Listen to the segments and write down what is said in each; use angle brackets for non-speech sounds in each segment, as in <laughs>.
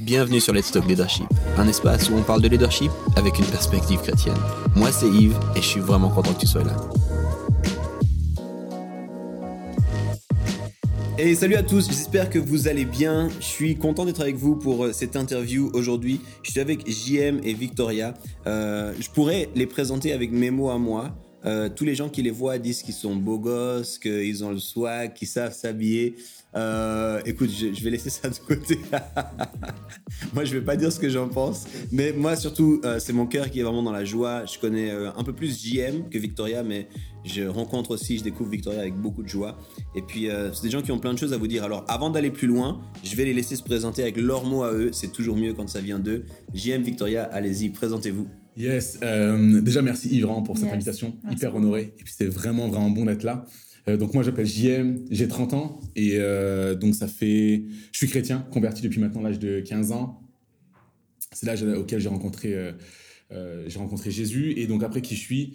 Bienvenue sur Let's Talk Leadership, un espace où on parle de leadership avec une perspective chrétienne. Moi, c'est Yves et je suis vraiment content que tu sois là. Et salut à tous, j'espère que vous allez bien. Je suis content d'être avec vous pour euh, cette interview aujourd'hui. Je suis avec JM et Victoria. Euh, je pourrais les présenter avec mes mots à moi. Euh, tous les gens qui les voient disent qu'ils sont beaux gosses, qu'ils ont le swag, qu'ils savent s'habiller. Euh, écoute, je, vais laisser ça de côté. <laughs> moi, je vais pas dire ce que j'en pense, mais moi surtout, euh, c'est mon cœur qui est vraiment dans la joie. Je connais euh, un peu plus JM que Victoria, mais je rencontre aussi, je découvre Victoria avec beaucoup de joie. Et puis, c'est des gens qui ont plein de choses à vous dire. Alors, avant d'aller plus loin, je vais les laisser se présenter avec leurs mots à eux. C'est toujours mieux quand ça vient d'eux. JM, Victoria, allez-y, présentez-vous. Yes, déjà merci Yves pour cette invitation, hyper honoré. Et puis c'est vraiment vraiment bon d'être là. Euh, donc moi j'appelle JM, j'ai 30 ans et euh, donc ça fait, je suis chrétien, converti depuis maintenant l'âge de 15 ans. C'est l'âge auquel j'ai rencontré, euh, j'ai rencontré Jésus et donc après qui je suis,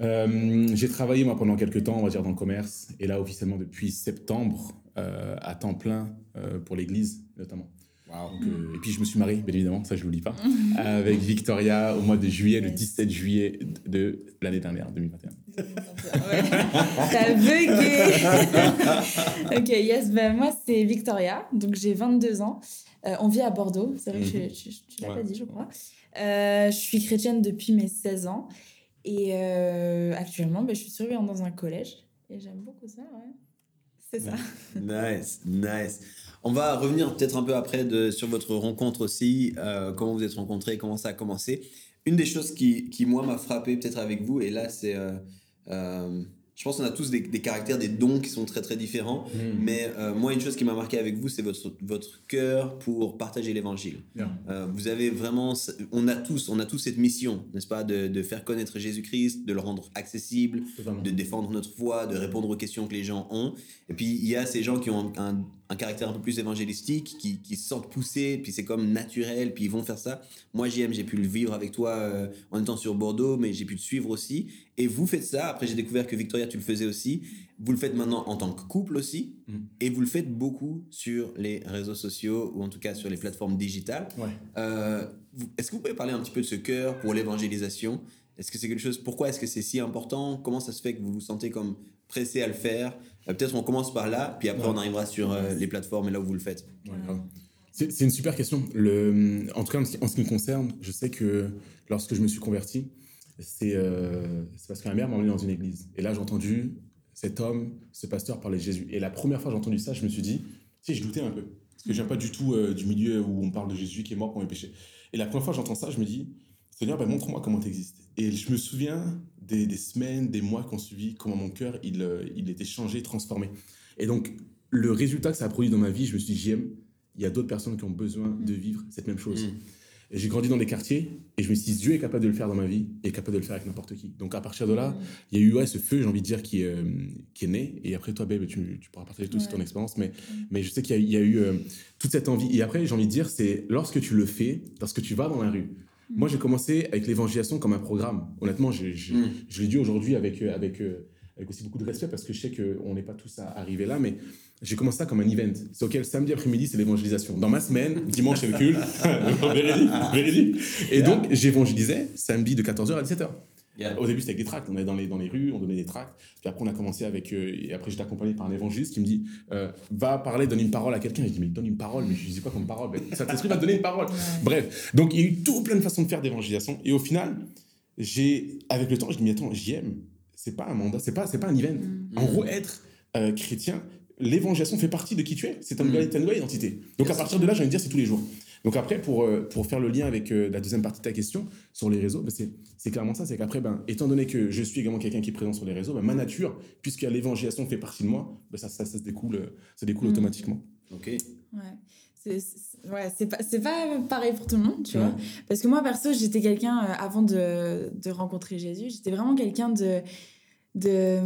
j'ai travaillé moi pendant quelques temps, on va dire dans le commerce et là officiellement depuis septembre à temps plein pour l'Église notamment. Euh, et puis je me suis marié, bien évidemment, ça je ne l'oublie pas, avec Victoria au mois de juillet, le 17 juillet de l'année dernière, 2021. T'as bugué <laughs> Ok, yes, ben moi c'est Victoria, donc j'ai 22 ans. Euh, on vit à Bordeaux, c'est vrai que tu, tu, l'as pas dit, je crois. Euh, je suis chrétienne depuis mes 16 ans. Et actuellement, ben, je suis surveillante dans un collège. Et j'aime beaucoup ça, ouais. C'est ça. Nice, nice. On va revenir peut-être un peu après de, sur votre rencontre aussi, euh, comment vous êtes rencontrés, comment ça a commencé. Une des choses qui, qui moi, m'a frappé peut-être avec vous, et là, c'est euh, euh, je pense qu'on a tous des, caractères, des dons qui sont très très différents. Hmm. Mais euh, moi, une chose qui m'a marqué avec vous, c'est votre, votre cœur pour partager l'évangile. Euh, vous avez vraiment, on a tous, on a tous cette mission, n'est-ce pas, de, de, faire connaître Jésus-Christ, de le rendre accessible, de défendre notre foi, de répondre aux questions que les gens ont. Et puis il y a ces gens qui ont un, un caractère un peu plus évangélistique, qui, qui se sentent poussés, puis c'est comme naturel, puis ils vont faire ça. Moi, JM, j'ai pu le vivre avec toi euh, en étant sur Bordeaux, mais j'ai pu te suivre aussi. Et vous faites ça. Après, j'ai découvert que Victoria, tu le faisais aussi. Vous le faites maintenant en tant que couple aussi. Mm. Et vous le faites beaucoup sur les réseaux sociaux ou en tout cas sur les plateformes digitales. Euh, est-ce que vous pouvez parler un petit peu de ce cœur pour l'évangélisation? Est-ce que c'est quelque chose Pourquoi est-ce que c'est si important? Comment ça se fait que vous vous sentez comme pressé à le faire? Peut-être on commence par là, puis après on arrivera sur euh, les plateformes et là où vous le faites. c'est une super question. Le, en tout cas, en ce qui me concerne, je sais que lorsque je me suis converti, euh, c'est parce que ma mère m'a emmené dans une église. Et là, j'ai entendu cet homme, ce pasteur parler de Jésus. Et la première fois que j'ai entendu ça, je me suis dit, si, je doutais un peu. Parce que je viens pas du tout euh, du milieu où on parle de Jésus qui est mort pour mes péchés. Et la première fois que j'entends ça, je me dis, Seigneur, ben, montre-moi comment tu existes. Et je me souviens des, des semaines, des mois qu'on suivi, comment mon cœur, il, euh, il était changé, transformé. Et donc, le résultat que ça a produit dans ma vie, je me suis dit, j'aime, il y a d'autres personnes qui ont besoin de vivre cette même chose. Mm j'ai grandi dans des quartiers et je me suis dit, Dieu est capable de le faire dans ma vie et est capable de le faire avec n'importe qui. Donc à partir de là, mm. il y a eu ouais, ce feu, j'ai envie de dire, qui, euh, qui est né. Et après, toi, Babe, tu, tu pourras partager tout ton expérience. Mais, mais je sais qu'il y, a eu euh, toute cette envie. Et après, j'ai envie de dire, c'est lorsque tu le fais, lorsque tu vas dans la rue. Mm. Moi, j'ai commencé avec l'évangélisation comme un programme. Honnêtement, je, je, je l'ai dit aujourd'hui avec, euh, avec, avec aussi beaucoup de respect parce que je sais qu'on n'est pas tous à arriver là. Mais j'ai commencé ça comme un event. C'est auquel samedi après-midi, c'est l'évangélisation. Dans ma semaine, dimanche, c'est le culte. <laughs> véridique, véridique. Et donc, j'évangélisais samedi de 14h à 17h. Au début, c'était avec des tracts. On allait dans les, dans les rues, on donnait des tracts. Puis après, on a commencé avec. Euh, et après, j'étais accompagné par un évangéliste qui me dit euh, Va parler, donne une parole à quelqu'un. Je dis Mais donne une parole. Mais je dis quoi comme parole? Ben, Saint-Esprit va donner une parole. Bref. Donc, il y a eu tout plein de façons de faire d'évangélisation. Et au final, j'ai, avec le temps, je dis Mais attends, j'y aime. C'est pas un mandat, c'est pas, pas un event. Mm. En gros, être euh, chrétien, l'évangélisation fait partie de qui tu es. C'est ta, nouvelle, nouvelle identité. Donc à partir de là, j'ai envie de dire, c'est tous les jours. Donc après, pour, euh, pour faire le lien avec euh, la deuxième partie de ta question sur les réseaux, ben, c'est clairement ça. C'est qu'après, ben, étant donné que je suis également quelqu'un qui est présent sur les réseaux, ben, ma nature, puisque l'évangélisation fait partie de moi, ben, ça, ça, ça, se découle, ça découle mm. automatiquement. Ok. Ouais. C'est ouais, pas, pas pareil pour tout le monde, tu vois. Parce que moi, perso, j'étais quelqu'un, euh, avant de, de rencontrer Jésus, j'étais vraiment quelqu'un de de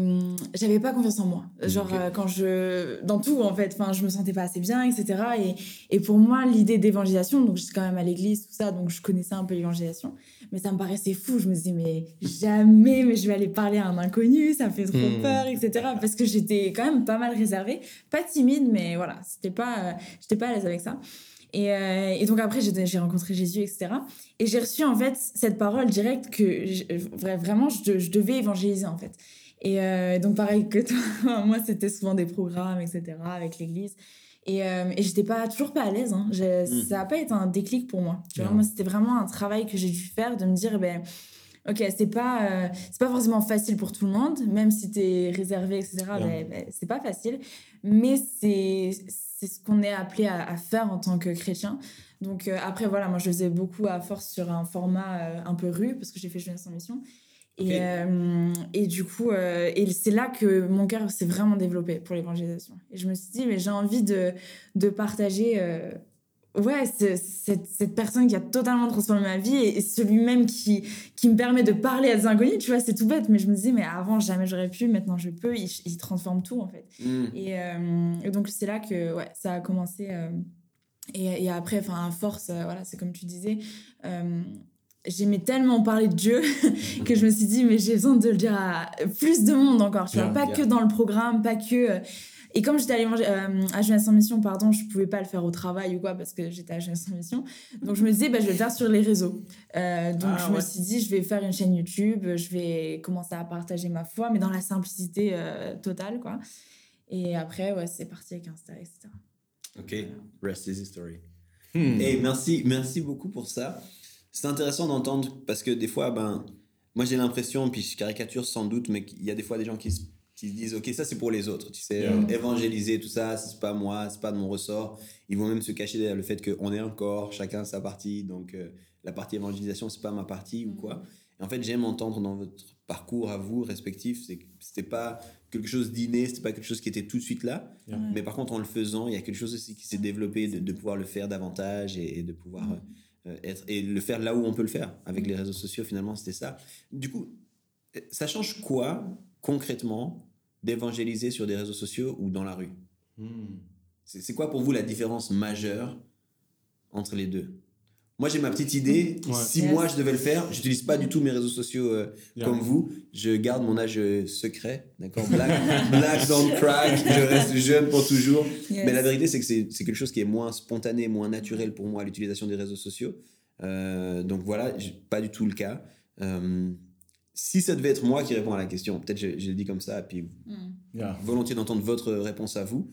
j'avais pas confiance en moi. Genre euh, quand je dans tout en fait enfin je me sentais pas assez bien etc et, et pour moi l'idée d'évangélisation donc j'étais quand même à l'église tout ça donc je connaissais un peu l'évangélisation. Mais ça me paraissait fou. Je me disais mais jamais mais je vais aller parler à un inconnu ça me fait trop hmm. peur etc parce que j'étais quand même pas mal réservée. Pas timide mais voilà c'était pas euh, j'étais pas à l'aise avec ça Et, euh, et donc après, j'ai rencontré Jésus, etc. Et j'ai reçu en fait cette parole directe que je- vraiment je, je devais évangéliser en fait. Et euh, donc pareil que toi, <laughs> moi c'était souvent des programmes, etc. avec l'église. Et, euh, et j'étais pas toujours pas à l'aise. Hein. Mm. Ça a pas été un déclic pour moi. Tu vois, Ouais. moi c'était vraiment un travail que j'ai dû faire de me dire, eh ben, ok, c'est pas, euh, c'est pas forcément facile pour tout le monde, même si tu es réservé, etc. Ben, ben, c'est pas facile, mais c'est c'est ce qu'on est appelé à, à faire en tant que chrétien. Donc euh, après, voilà, moi je faisais beaucoup à force sur un format euh, un peu rue, parce que j'ai fait Jeunesse en Mission. Et, euh, et du coup, et c'est là que mon cœur s'est vraiment développé pour l'évangélisation. Et je me suis dit, mais j'ai envie de, de partager ouais, ce- cette, cette personne qui a totalement transformé ma vie et, et celui même qui, qui me permet de parler à des inconnus. Tu vois, c'est tout bête, mais je me disais, mais avant, jamais j'aurais pu, maintenant je peux. Il, il transforme tout, en fait. Mm. Et, euh, et donc, c'est là que ouais, ça a commencé. euh, et, et après, enfin, à force, euh, voilà, c'est comme tu disais. J'aimais tellement parler de Dieu <laughs> que je me suis dit, mais j'ai besoin de le dire à plus de monde encore, tu vois, pas que dans le programme, pas que. Et comme j'étais à, l'évangé- euh, à Jeunesse en Mission, pardon, je pouvais pas le faire au travail ou quoi parce que j'étais à Jeunesse en Mission. Donc je me disais, bah, je vais le faire sur les réseaux. Euh, donc Ah, je me suis dit, je vais faire une chaîne YouTube, je vais commencer à partager ma foi, mais dans la simplicité euh, totale, quoi. Et après, ouais, c'est parti avec Insta, etc. Ok, rest is history. Hmm. Et merci, merci beaucoup pour ça. C'est intéressant d'entendre parce que des fois, ben, moi j'ai l'impression, puis je caricature sans doute, mais qu'il y a des fois des gens qui se, qui se disent, ok, ça c'est pour les autres, tu sais, Yeah. euh, évangéliser tout ça, c'est pas moi, c'est pas de mon ressort. Ils vont même se cacher derrière le fait qu'on est un corps, chacun sa partie, donc euh, la partie évangélisation c'est pas ma partie ou quoi. Et en fait, j'aime entendre dans votre parcours à vous respectifs, c'est que c'était pas quelque chose d'inné, c'était pas quelque chose qui était tout de suite là, Yeah. mais par contre en le faisant, il y a quelque chose aussi qui s'est développé de, de pouvoir le faire davantage et, et de pouvoir euh, euh, être et le faire là où on peut le faire avec les réseaux sociaux. Finalement, c'était ça. Du coup, ça change quoi concrètement d'évangéliser sur des réseaux sociaux ou dans la rue Hmm. C'est quoi pour vous la différence majeure entre les deux? Moi, j'ai ma petite idée. Ouais. Si Yes. moi, je devais le faire, j'utilise pas du tout mes réseaux sociaux euh, Yeah. comme vous. Je garde mon âge euh, secret, d'accord? Black, <laughs> black don't crack. Je reste jeune pour toujours. Yes. Mais la vérité, c'est que c'est quelque chose qui est moins spontané, moins naturel pour moi, l'utilisation des réseaux sociaux. Euh, donc voilà, pas du tout le cas. Euh, si ça devait être moi qui répond à la question, peut-être je, je le dis comme ça, puis Mm. Yeah. volontiers d'entendre votre réponse à vous.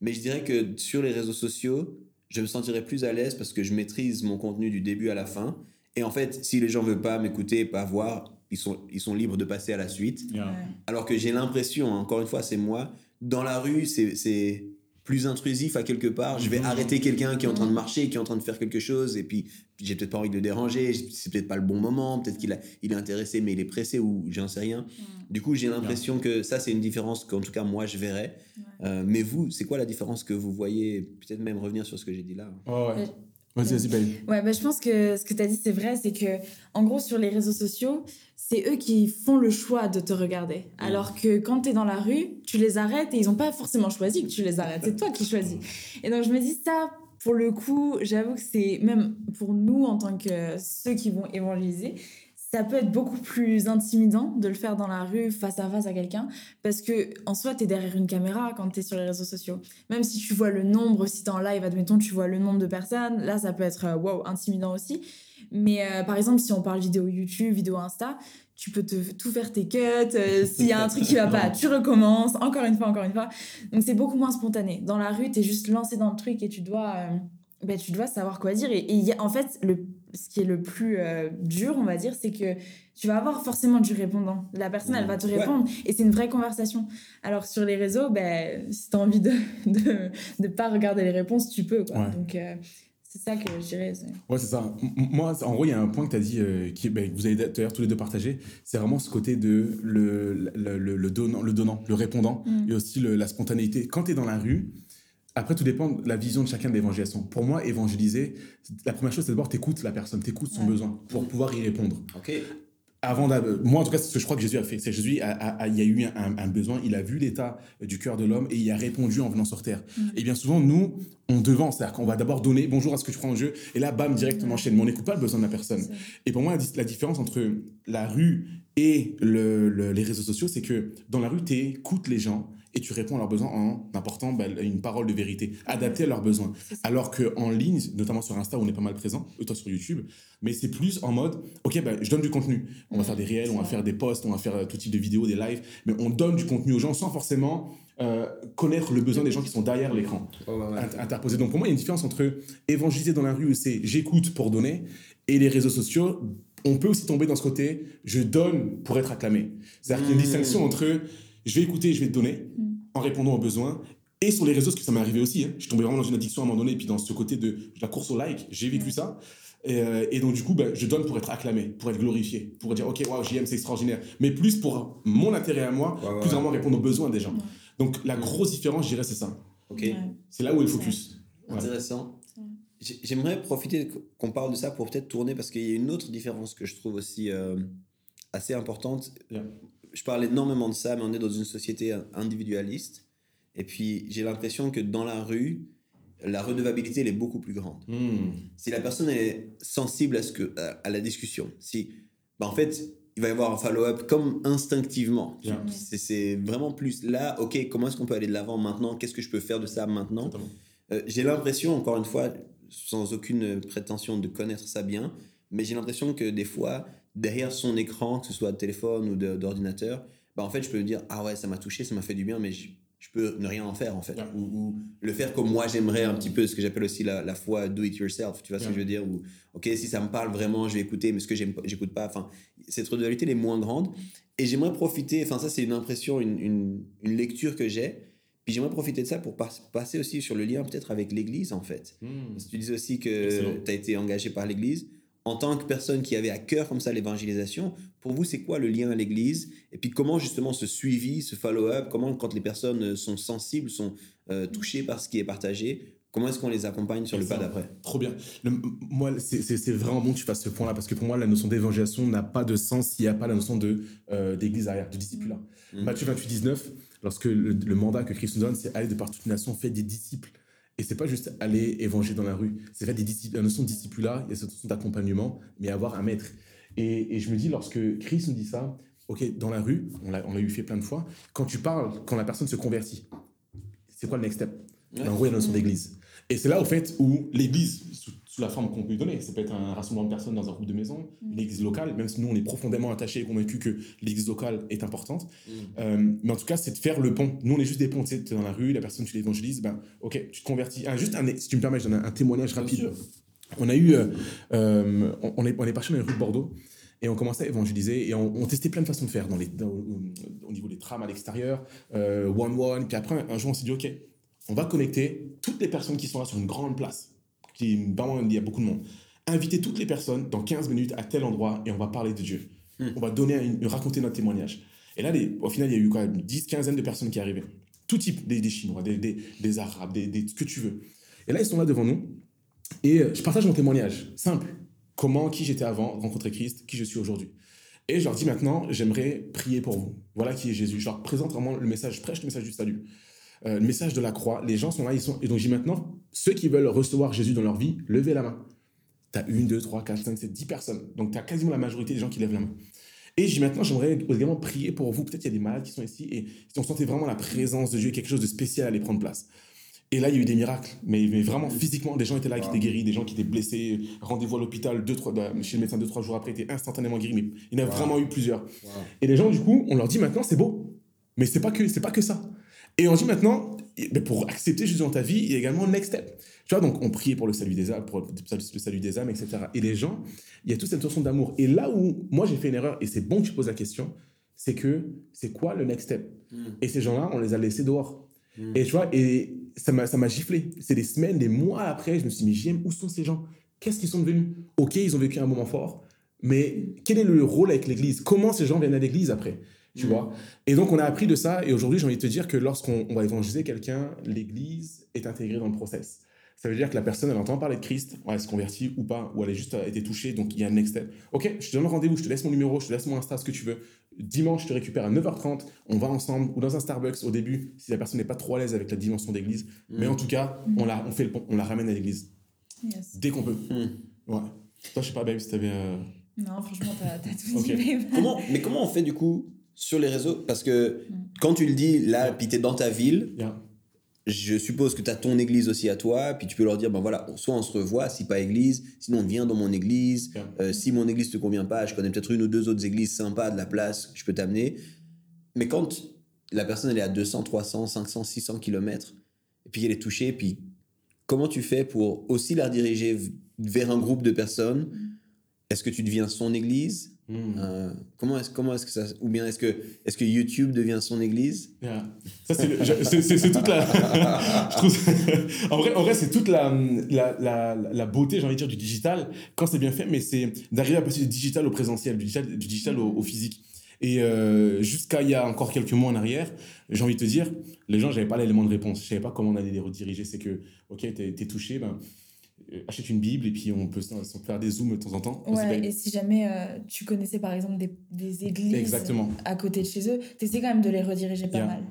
Mais je dirais que sur les réseaux sociaux, je me sentirais plus à l'aise parce que je maîtrise mon contenu du début à la fin. Et en fait, si les gens veulent pas m'écouter, pas voir, ils sont, ils sont libres de passer à la suite. Yeah. Alors que j'ai l'impression, encore une fois, c'est moi, dans la rue, c'est c'est plus intrusif à quelque part. Je vais Mhm. arrêter quelqu'un qui est en train de Mhm. marcher, qui est en train de faire quelque chose, et puis j'ai peut-être pas envie de le déranger, c'est peut-être pas le bon moment, peut-être qu'il il est intéressé, mais il est pressé, ou j'en sais rien. Du coup, j'ai l'impression que ça, c'est une différence qu'en tout cas, moi, je verrais. Ouais. Euh, mais vous, c'est quoi la différence que vous voyez? Peut-être même revenir sur ce que j'ai dit là. Ouais, ouais. Euh, Vas-y, vas-y, Belly. Ouais, bah, je pense que ce que tu as dit, c'est vrai. C'est que, en gros, sur les réseaux sociaux, c'est eux qui font le choix de te regarder. Alors que quand tu es dans la rue, tu les arrêtes et ils n'ont pas forcément choisi que tu les arrêtes. C'est toi qui choisis. Et donc, je me dis, ça, pour le coup, j'avoue que c'est même pour nous, en tant que ceux qui vont évangéliser, ça peut être beaucoup plus intimidant de le faire dans la rue, face à face à quelqu'un, parce que en soi, tu es derrière une caméra quand tu es sur les réseaux sociaux. Même si tu vois le nombre, si tu en live, admettons, tu vois le nombre de personnes, là, ça peut être euh, wow, intimidant aussi. Mais euh, par exemple, si on parle vidéo YouTube, vidéo Insta, tu peux te, tout faire tes cuts. euh, S'il y a un truc qui va pas, tu recommences, encore une fois, encore une fois. Donc c'est beaucoup moins spontané. Dans la rue, tu es juste lancé dans le truc et tu dois, euh, ben, tu dois savoir quoi dire. Et, et il y a- en fait, le, ce qui est le plus dur, on va dire, c'est que tu vas avoir forcément du répondant. La personne, elle va te Ouais. répondre et c'est une vraie conversation. Alors sur les réseaux, ben, si tu as envie de de, de pas regarder les réponses, tu peux. Quoi. Ouais. Donc c'est ça que je dirais. Ouais, c'est ça. Moi, en gros, il y a un point que tu as dit, euh, qui, ben, que vous avez d'ailleurs tous les deux partagé, c'est vraiment ce côté de le, le, le- le donnant, le donnant, le répondant, Mm. et aussi le- la spontanéité. Quand tu es dans la rue, après, tout dépend de la vision de chacun de l'évangélisation. Pour moi, évangéliser, la première chose, c'est d'abord t'écoutes la personne, t'écoutes son Ouais. besoin pour pouvoir y répondre. Ok. Avant d'a- moi, en tout cas, c'est ce que je crois que Jésus a fait. C'est Jésus, a, a- a- il y a eu un, un besoin, il a vu l'état du cœur de l'homme et il a répondu en venant sur terre. Mhm. Et bien souvent, nous, on devance, c'est-à-dire qu'on va d'abord donner bonjour à ce que je prends en jeu, et là, bam, directement enchaîne. Mais on n'écoute pas le besoin de la personne. Et pour moi, la, différence entre la rue et le- le- les réseaux sociaux, c'est que dans la rue, tu écoutes les gens et tu réponds à leurs besoins en apportant bah, une parole de vérité, adaptée à leurs besoins. Alors qu'en ligne, notamment sur Insta, où on est pas mal présent, et toi sur YouTube, mais c'est plus en mode, ok, bah, je donne du contenu. On va faire des réels, on va faire des posts, on va faire tout type de vidéos, des lives, mais on donne du contenu aux gens sans forcément euh, connaître le besoin des gens qui sont derrière l'écran, interposé. Donc pour moi, il y a une différence entre évangéliser dans la rue où c'est j'écoute pour donner et les réseaux sociaux. On peut aussi tomber dans ce côté je donne pour être acclamé. C'est-à-dire qu'il y a une mmh. distinction entre je vais écouter et je vais te donner mmh. en répondant aux besoins. Et sur les réseaux, parce que ça m'est arrivé aussi. Hein. Je suis tombé vraiment dans une addiction à un moment donné. Et puis dans ce côté de la course au like, j'ai vécu ça. Euh, et, donc, du coup, ben, je donne pour être acclamé, pour être glorifié, pour dire, OK, wow, JM, c'est extraordinaire. Mais plus pour mon intérêt à moi, plus vraiment répondre aux besoins des gens. Donc, la grosse différence, je dirais, c'est ça. OK. C'est là où est le focus. Intéressant. J'aimerais profiter qu'on parle de ça pour peut-être tourner, parce qu'il y a une autre différence que je trouve aussi euh, assez importante. Je parle énormément de ça, mais on est dans une société individualiste. Et puis, j'ai l'impression que dans la rue, la redevabilité elle est beaucoup plus grande. Hmm. Si la personne est sensible à, ce que, à, la discussion, si, bah, en fait, il va y avoir un follow-up comme instinctivement. C'est vraiment plus là, ok, comment est-ce qu'on peut aller de l'avant maintenant? Qu'est-ce que je peux faire de ça maintenant? Euh, J'ai l'impression, encore une fois, sans aucune prétention de connaître ça bien, mais j'ai l'impression que des fois, derrière son écran, que ce soit de téléphone ou d'ordinateur, bah en fait, je peux me dire, ah ouais, ça m'a touché, ça m'a fait du bien, mais je peux ne rien en faire en fait. Ou, le faire comme moi j'aimerais un petit peu ce que j'appelle aussi la, la foi do it yourself tu vois ce que je veux dire ou ok si ça me parle vraiment je vais écouter mais ce que j'écoute pas enfin cette elle est moins grande. Et j'aimerais profiter enfin ça c'est une impression une, une, une, lecture que j'ai. Puis j'aimerais profiter de ça pour passer aussi sur le lien peut-être avec l'église en fait. Hmm. Parce que tu disais aussi que tu as été engagé par l'église en tant que personne qui avait à cœur comme ça l'évangélisation, pour vous, c'est quoi le lien à l'Église? Et puis comment justement ce suivi, ce follow-up, comment quand les personnes sont sensibles, sont euh, touchées par ce qui est partagé, comment est-ce qu'on les accompagne sur le pas d'après? Trop bien. moi, c'est vraiment bon que tu fasses ce point-là, parce que pour moi, la notion d'évangélisation n'a pas de sens s'il n'y a pas la notion d'église arrière, de disciple. Mmh. Matthieu 28, 19, lorsque le, mandat que Christ nous donne, c'est aller de par toute nation, fait des disciples. Et c'est pas juste aller évangéliser dans la rue, c'est faire des disciples, la notion de disciple-là, il y a cette notion d'accompagnement, mais avoir un maître. Et, je me dis, lorsque Christ nous dit ça, ok, dans la rue, on l'a eu fait plein de fois, quand tu parles, quand la personne se convertit, c'est quoi le next step? En gros, il y a la notion d'église. Et c'est là, au fait, où l'église, sous la forme qu'on peut lui donner. Ça peut être un rassemblement de personnes dans un groupe de maison, mm. l'église locale, même si nous, on est profondément attachés et convaincus que l'église locale est importante. Mm. Euh, mais en tout cas, c'est de faire le pont. Nous, on est juste des ponts. Tu sais, dans la rue, la personne, tu l'évangélises, ben, ok, tu te convertis. juste un, si tu me permets, je donne un, témoignage rapide. On a eu, euh, euh, on, est, on est parti dans les rues de Bordeaux. Et on commençait à évangéliser et on, testait plein de façons de faire dans les, au niveau des trams à l'extérieur, one-one. puis après, un jour, on s'est dit, OK, on va connecter toutes les personnes qui sont là sur une grande place qui il y a beaucoup de monde. Inviter toutes les personnes dans 15 minutes à tel endroit et on va parler de Dieu. Hmm. On va donner raconter notre témoignage. Et là, les, au final, il y a eu quand même 10, quinzaine de personnes qui arrivaient. Tout type, des, Chinois, des, des, Arabes, des, ce que tu veux. Et là, ils sont là devant nous. Et euh, je partage mon témoignage, simple. Comment, qui j'étais avant, rencontrer Christ, qui je suis aujourd'hui. Et je leur dis maintenant, j'aimerais prier pour vous. Voilà qui est Jésus. Je leur présente vraiment le message, je prêche le message du salut. Euh, le message de la croix. Les gens sont là, ils sont. Et donc, j'ai maintenant, ceux qui veulent recevoir Jésus dans leur vie, levez la main. Tu as une, deux, trois, quatre, cinq, sept, dix personnes. Donc, tu as quasiment la majorité des gens qui lèvent la main. Et j'ai maintenant, j'aimerais également prier pour vous. Peut-être qu'il y a des malades qui sont ici et si on sentait vraiment la présence de Dieu, quelque chose de spécial allait prendre place. Et là, il y a eu des miracles, mais, mais vraiment physiquement, des gens étaient là qui étaient guéris, des gens qui étaient blessés, rendez-vous à l'hôpital deux, trois, bah, chez le médecin deux, trois jours après, étaient instantanément guéris. Mais il y en a vraiment eu plusieurs. Et les gens, du coup, on leur dit maintenant, c'est beau. Mais c'est pas que, c'est pas que ça. Et on dit maintenant, pour accepter Jésus dans ta vie, il y a également le next step. Tu vois, donc on priait pour le salut des âmes, pour le salut des âmes, etc. Et les gens, il y a toute cette notion d'amour. Et là où moi j'ai fait une erreur, et c'est bon que tu poses la question, c'est que c'est quoi le next step? Hmm. Et ces gens-là, on les a laissés dehors. Hmm. Et tu vois, et ça m'a giflé. C'est des semaines, des mois après, je me suis dit, mais j'aime, où sont ces gens? Qu'est-ce qu'ils sont devenus? Ok, ils ont vécu un moment fort, mais quel est le rôle avec l'Église? Comment ces gens viennent à l'Église après? Tu mm. vois. Et donc, on a appris de ça. Et aujourd'hui, j'ai envie de te dire que lorsqu'on va évangéliser quelqu'un, l'Église est intégrée dans le process. Ça veut dire que la personne, elle entend parler de Christ, elle se convertit ou pas, ou elle a juste été touchée, donc il y a un next step. Ok, je te donne rendez-vous, je te laisse mon numéro, je te laisse mon Insta, ce que tu veux. Dimanche, je te récupère à 9h30, on va ensemble, ou dans un Starbucks au début, si la personne n'est pas trop à l'aise avec la dimension d'église. Mm. Mais en tout cas, on la, on fait le, on la ramène à l'église. Dès qu'on peut. Mm. Ouais. Toi, je sais pas, babe, si t'avais. Euh, non, franchement, t'as tout dit. comment, mais comment on fait du coup sur les réseaux Parce que quand tu le dis là, puis tu es dans ta ville, Yeah. je suppose que tu as ton église aussi à toi, puis tu peux leur dire, ben voilà, soit on se revoit, si pas église, sinon on vient dans mon église. Yeah. Euh, si mon église te convient pas, je connais peut-être une ou deux autres églises sympas de la place, je peux t'amener. Mais quand la personne elle est à 200, 300, 500, 600 kilomètres, et puis elle est touchée, puis comment tu fais pour aussi la rediriger v- vers un groupe de personnes? Est-ce que tu deviens son église? Mm. Euh, Comment est-ce comment est-ce que ça ou bien est-ce que est-ce que YouTube devient son église? Yeah. Ça, c'est, toute la. <laughs> je trouve ça- en vrai, en vrai c'est toute la, la, la, la beauté, j'ai envie de dire, du digital, quand c'est bien fait, mais c'est d'arriver à passer du digital au présentiel, du digital, du digital au, au physique. Et euh, jusqu'à il y a encore quelques mois en arrière, j'ai envie de te dire, les gens, j'avais pas l'élément de réponse. Je savais pas comment on allait les rediriger. C'est que, ok, t'es, t'es touché, ben, achète une Bible et puis on peut se se faire des zooms de temps en temps. On Ouais, et si jamais euh, tu connaissais par exemple des, des églises Exactement. à côté de chez eux, t'essaies quand même de les rediriger pas Yeah. mal.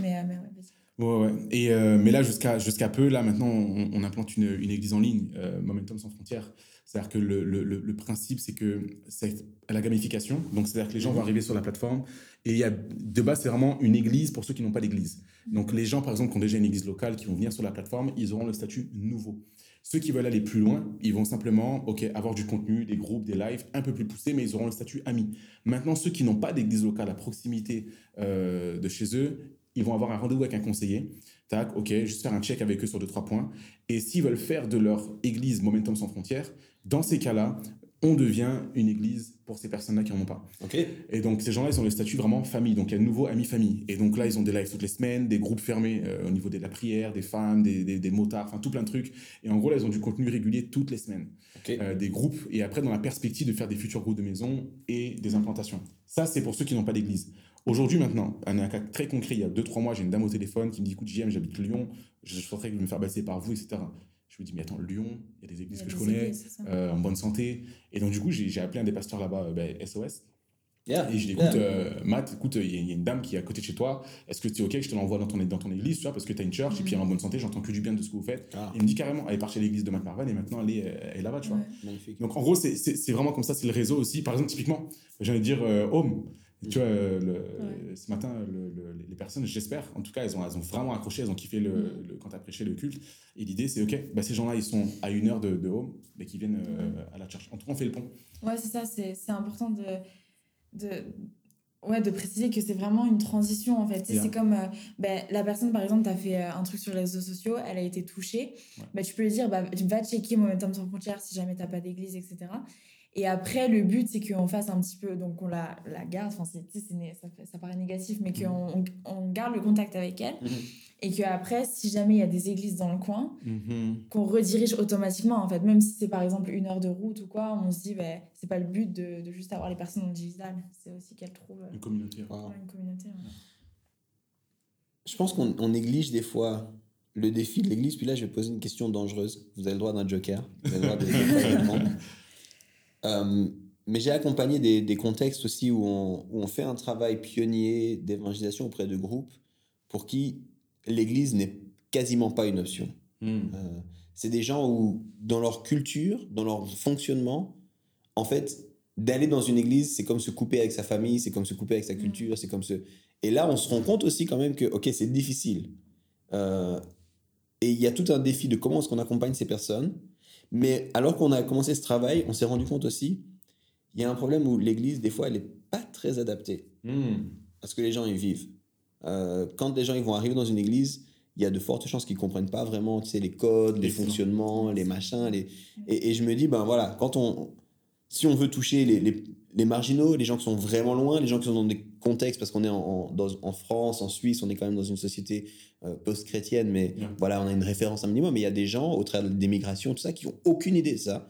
Mais, euh, mais ouais, vas-y. Ouais, ouais. Et, euh, mais là, jusqu'à jusqu'à peu, là, maintenant, on, on implante une, une église en ligne, euh, Momentum sans frontières. C'est-à-dire que le, le, le, le principe, c'est que c'est la gamification. Donc, c'est-à-dire que les gens vont arriver sur la plateforme. Et il y a, de base, c'est vraiment une église pour ceux qui n'ont pas d'église. Donc, les gens, par exemple, qui ont déjà une église locale, qui vont venir sur la plateforme, ils auront le statut nouveau. Ceux qui veulent aller plus loin, ils vont simplement avoir du contenu, des groupes, des lives un peu plus poussés, mais ils auront le statut ami. Maintenant, ceux qui n'ont pas d'église locale à proximité euh, de chez eux, ils vont avoir un rendez-vous avec un conseiller. Tac, ok, juste faire un check avec eux sur deux, trois points. Et s'ils veulent faire de leur église Momentum sans frontières, dans ces cas-là, on devient une église pour ces personnes-là qui n'en ont pas. Et donc, ces gens-là, ils ont le statut vraiment famille. Donc, il y a de nouveau amis famille. Et donc là, ils ont des lives toutes les semaines, des groupes fermés euh, au niveau de la prière, des femmes, des, des, des motards, enfin, tout plein de trucs. Et en gros, là, ils ont du contenu régulier toutes les semaines. Euh, des groupes. Et après, dans la perspective de faire des futurs groupes de maison et des implantations. Ça, c'est pour ceux qui n'ont pas d'église. Aujourd'hui, maintenant, un, cas très concret, il y a 2-3 mois, j'ai une dame au téléphone qui me dit Écoute, JM, j'habite Lyon, je souhaiterais me faire baptiser par vous, etc. Je lui dis Mais attends, Lyon, il y a des églises a que je connais, églises, euh, en bonne santé. Et donc, du coup, j'ai appelé un des pasteurs là-bas, euh, ben, SOS. Yeah. Et je dis, Yeah. écoute, euh, Matt, écoute, il y, a- il y a une dame qui est à côté de chez toi. Est-ce que tu es OK que je te l'envoie dans ton, dans ton église, tu vois, parce que tu as une church et puis elle est en bonne santé, j'entends que du bien de ce que vous faites. Ah, Il me dit carrément, elle est partie à l'église de Matt Marvel et maintenant elle est, elle est là-bas, tu vois. Ouais. magnifique. Donc en gros, c'est- vraiment comme ça, c'est le réseau aussi. Par exemple, typiquement, de dire euh, Home. Tu vois, euh, ce matin, le- le- les personnes, j'espère, en tout cas, elles ont, elles ont vraiment accroché, elles ont kiffé le, Mm. le- quand tu as prêché le culte. Et l'idée, c'est OK, bah, ces gens-là, ils sont à une heure de, de Home, mais qui viennent euh, à la church. En tout cas, on fait le pont. Ouais, c'est ça, c'est c'est important de, de, ouais, de préciser que c'est vraiment une transition en fait. Tu sais, Yeah. C'est comme euh, ben, la personne, par exemple, tu as fait euh, un truc sur les réseaux sociaux, elle a été touchée. Ouais. Ben, tu peux lui dire, bah, va checker Momentum sans frontières si jamais tu pas d'église, etc. Et après, le but, c'est qu'on fasse un petit peu, donc on la, la garde, enfin, c'est- ça, fait- ça paraît négatif, mais qu'on on, on garde le contact avec elle. Mhm. Et qu'après, si jamais il y a des églises dans le coin, Mm-hmm. qu'on redirige automatiquement en fait même si c'est par exemple une heure de route ou quoi on se dit ben c'est pas le but de, de juste avoir les personnes en digital c'est aussi qu'elles trouvent euh, Une communauté. Ouais, une communauté ouais. Je pense qu'on on néglige des fois le défi de l'église. Puis là, je vais poser une question dangereuse. Vous avez le droit d'un joker. Vous avez le droit de <laughs> de pas répondre. Euh, mais j'ai accompagné des, des contextes aussi où on, où on fait un travail pionnier d'évangélisation auprès de groupes pour qui l'église n'est quasiment pas une option. Mm. Euh, c'est des gens où, dans leur culture, dans leur fonctionnement, en fait, d'aller dans une église, c'est comme se couper avec sa famille, c'est comme se couper avec sa culture, c'est comme se... Et là, on se rend compte aussi quand même que, ok, c'est difficile. Euh, et il y a tout un défi de comment est-ce qu'on accompagne ces personnes. Mais alors qu'on a commencé ce travail, on s'est rendu compte aussi, il y a un problème où l'église, des fois, elle n'est pas très adaptée à ce que les gens y vivent. Euh, quand les gens ils vont arriver dans une église, il y a de fortes chances qu'ils comprennent pas vraiment tu sais, les codes, les, Les fonctionnements, les machins. Les... Et, et je me dis, ben voilà, quand on, si on veut toucher les, les, les marginaux, les gens qui sont vraiment loin, les gens qui sont dans des contextes, parce qu'on est en, en, dans- en France, en Suisse, on est quand même dans une société euh, post-chrétienne, mais Yeah. voilà, on a une référence un minimum. Mais il y a des gens, au travers des migrations, tout ça, qui ont aucune idée de ça.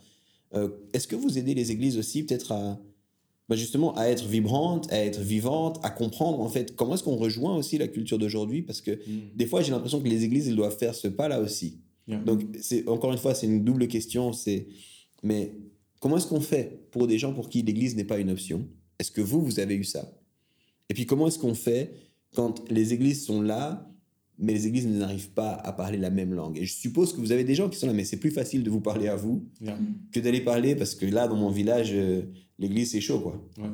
Euh, Est-ce que vous aidez les églises aussi peut-être à, bah, justement à être vibrantes, à être vivantes, à comprendre en fait comment est-ce qu'on rejoint aussi la culture d'aujourd'hui? Parce que Mm. des fois j'ai l'impression que les églises elles doivent faire ce pas là aussi. Yeah. Donc c'est encore une fois c'est une double question c'est mais comment est-ce qu'on fait pour des gens pour qui l'église n'est pas une option? Est-ce que vous vous avez eu ça? Et puis comment est-ce qu'on fait quand les églises sont là mais les églises n'arrivent pas à parler la même langue? Et je suppose que vous avez des gens qui sont là mais c'est plus facile de vous parler à vous Yeah. que d'aller parler parce que là dans mon village euh, l'église c'est chaud quoi. Ouais.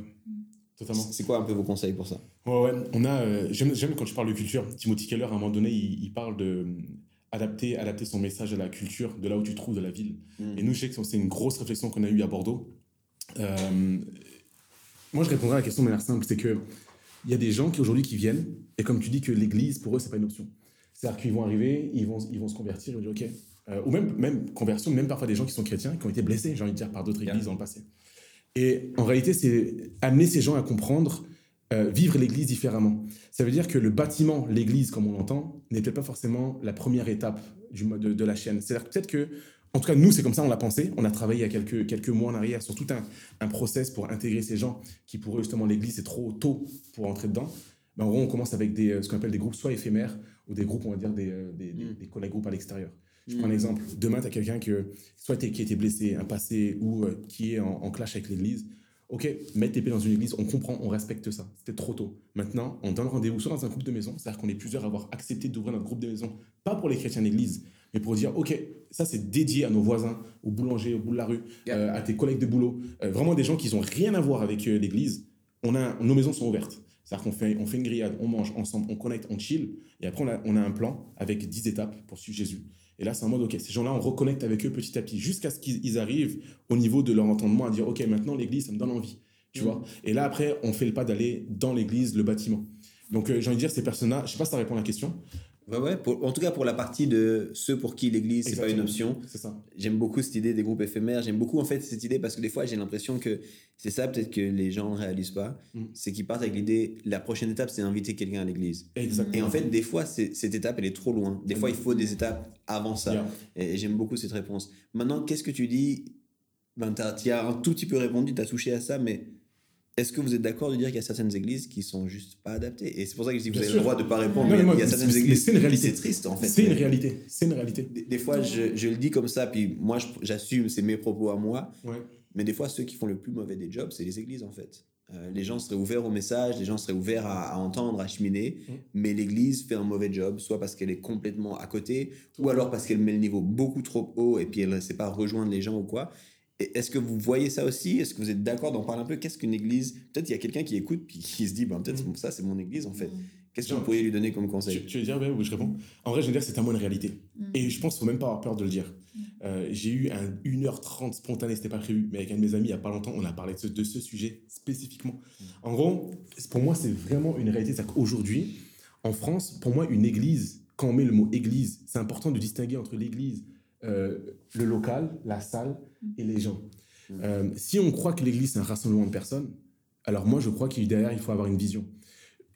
Totalement. C'est quoi un peu vos conseils pour ça? Ouais, ouais. On a, euh, j'aime, j'aime quand tu parles de culture. Timothy Keller, à un moment donné, il, il parle de euh, adapter, adapter son message à la culture de là où tu te trouves, de la ville. Mm. Et nous, je sais que c'est une grosse réflexion qu'on a eue à Bordeaux. Euh, moi, je répondrai à la question de manière simple, c'est que il y a des gens qui aujourd'hui qui viennent, et comme tu dis que l'église, pour eux, c'est pas une option. C'est-à-dire qu'ils vont arriver, ils vont, ils vont se convertir, ils vont dire, OK. Euh, ou même, même conversion, même parfois des gens qui sont chrétiens, qui ont été blessés, j'ai envie de dire, par d'autres Yeah. églises dans le passé. Et en réalité, c'est amener ces gens à comprendre, euh, vivre l'église différemment. Ça veut dire que le bâtiment, l'église, comme on l'entend, peut-être pas forcément la première étape du, de, de la chaîne. C'est-à-dire que peut-être que, en tout cas, nous, c'est comme ça, on l'a pensé. On a travaillé il y a quelques, quelques mois en arrière sur tout un, un process pour intégrer ces gens qui, pour eux, justement, l'église, c'est trop tôt pour entrer dedans. Ben, en gros, on commence avec des, euh, ce qu'on appelle des groupes soit éphémères ou des groupes, on va dire, des, euh, des, Mm. des collègues groupes à l'extérieur. Je Mm. prends un exemple. Demain, tu as quelqu'un que, soit qui a été blessé, un passé, ou euh, qui est en, en clash avec l'église. Ok, mettre tes pieds dans une église, on comprend, on respecte ça. C'était trop tôt. Maintenant, on donne rendez-vous soit dans un groupe de maison, c'est-à-dire qu'on est plusieurs à avoir accepté d'ouvrir notre groupe de maison, pas pour les chrétiens d'église, mais pour dire, ok, ça c'est dédié à nos voisins, aux boulangers, au bout de la rue, euh, à tes collègues de boulot, euh, vraiment des gens qui n'ont rien à voir avec euh, l'église. On a, nos maisons sont ouvertes. C'est-à-dire qu'on fait, on fait une grillade, on mange ensemble, on connecte, on chill, et après on a, on a un plan avec 10 étapes pour suivre Jésus. Et là, c'est en mode, OK, ces gens-là, on reconnecte avec eux petit à petit, jusqu'à ce qu'ils ils arrivent au niveau de leur entendement à dire, OK, maintenant, l'église, ça me donne envie. Tu Mhm. vois Et là, après, on fait le pas d'aller dans l'église, le bâtiment. Donc, euh, j'ai envie de dire, ces personnes-là, je sais pas si ça répond à la question. Ouais, ouais. pour- en tout cas, pour la partie de ceux pour qui l'église, c'est pas une option. J'aime beaucoup cette idée des groupes éphémères. J'aime beaucoup en fait cette idée parce que des fois j'ai l'impression que c'est ça peut-être que les gens ne réalisent pas. Mm. C'est qu'ils partent avec l'idée la prochaine étape c'est inviter quelqu'un à l'église. Et en fait des fois cette étape elle est trop loin. Des fois il faut des étapes avant ça. Yeah. Et, et j'aime beaucoup cette réponse. Maintenant qu'est-ce que tu dis? Ben tu as un tout petit peu répondu, tu as touché à ça, mais est-ce que vous êtes d'accord de dire qu'il y a certaines églises qui sont juste pas adaptées? Et c'est pour ça que je dis que vous avez le droit de pas répondre. Non, mais mais il y a certaines églises c'est une réalité. c'est triste en fait. C'est une réalité. C'est une réalité. des, des fois, je, je le dis comme ça, puis moi, j'assume, c'est mes propos à moi. Ouais. Mais des fois, ceux qui font le plus mauvais des jobs, c'est les églises, en fait. Euh, les gens seraient ouverts au message, les gens seraient ouverts à, à entendre, à cheminer, Mm. mais l'église fait un mauvais job, soit parce qu'elle est complètement à côté, ou alors parce qu'elle met le niveau beaucoup trop haut et puis elle ne sait pas rejoindre les gens ou quoi. Est-ce que vous voyez ça aussi? Est-ce que vous êtes d'accord d'en parler un peu? Qu'est-ce qu'une église? Peut-être il y a quelqu'un qui écoute puis qui se dit, ben, peut-être Mm. ça, c'est mon église, en fait. Qu'est-ce que vous pourriez lui donner comme Tu, conseil? tu veux dire, ouais, oui, je réponds? En vrai, je veux dire, c'est un mot une réalité. Mm. Et je pense qu'il faut même pas avoir peur de le dire. Euh, j'ai eu un 1h30 spontané, c'était pas prévu, mais avec un de mes amis il y a pas longtemps, on a parlé de ce, de ce sujet spécifiquement. En gros, pour moi, c'est vraiment une réalité. C'est-à-dire qu'aujourd'hui, en France, pour moi, une église, quand on met le mot église, c'est important de distinguer entre l'église, euh, le local, la salle et les gens. Mm. Euh, si on croit que l'église, c'est un rassemblement de personnes, alors moi, je crois qu'il derrière, il faut avoir une vision.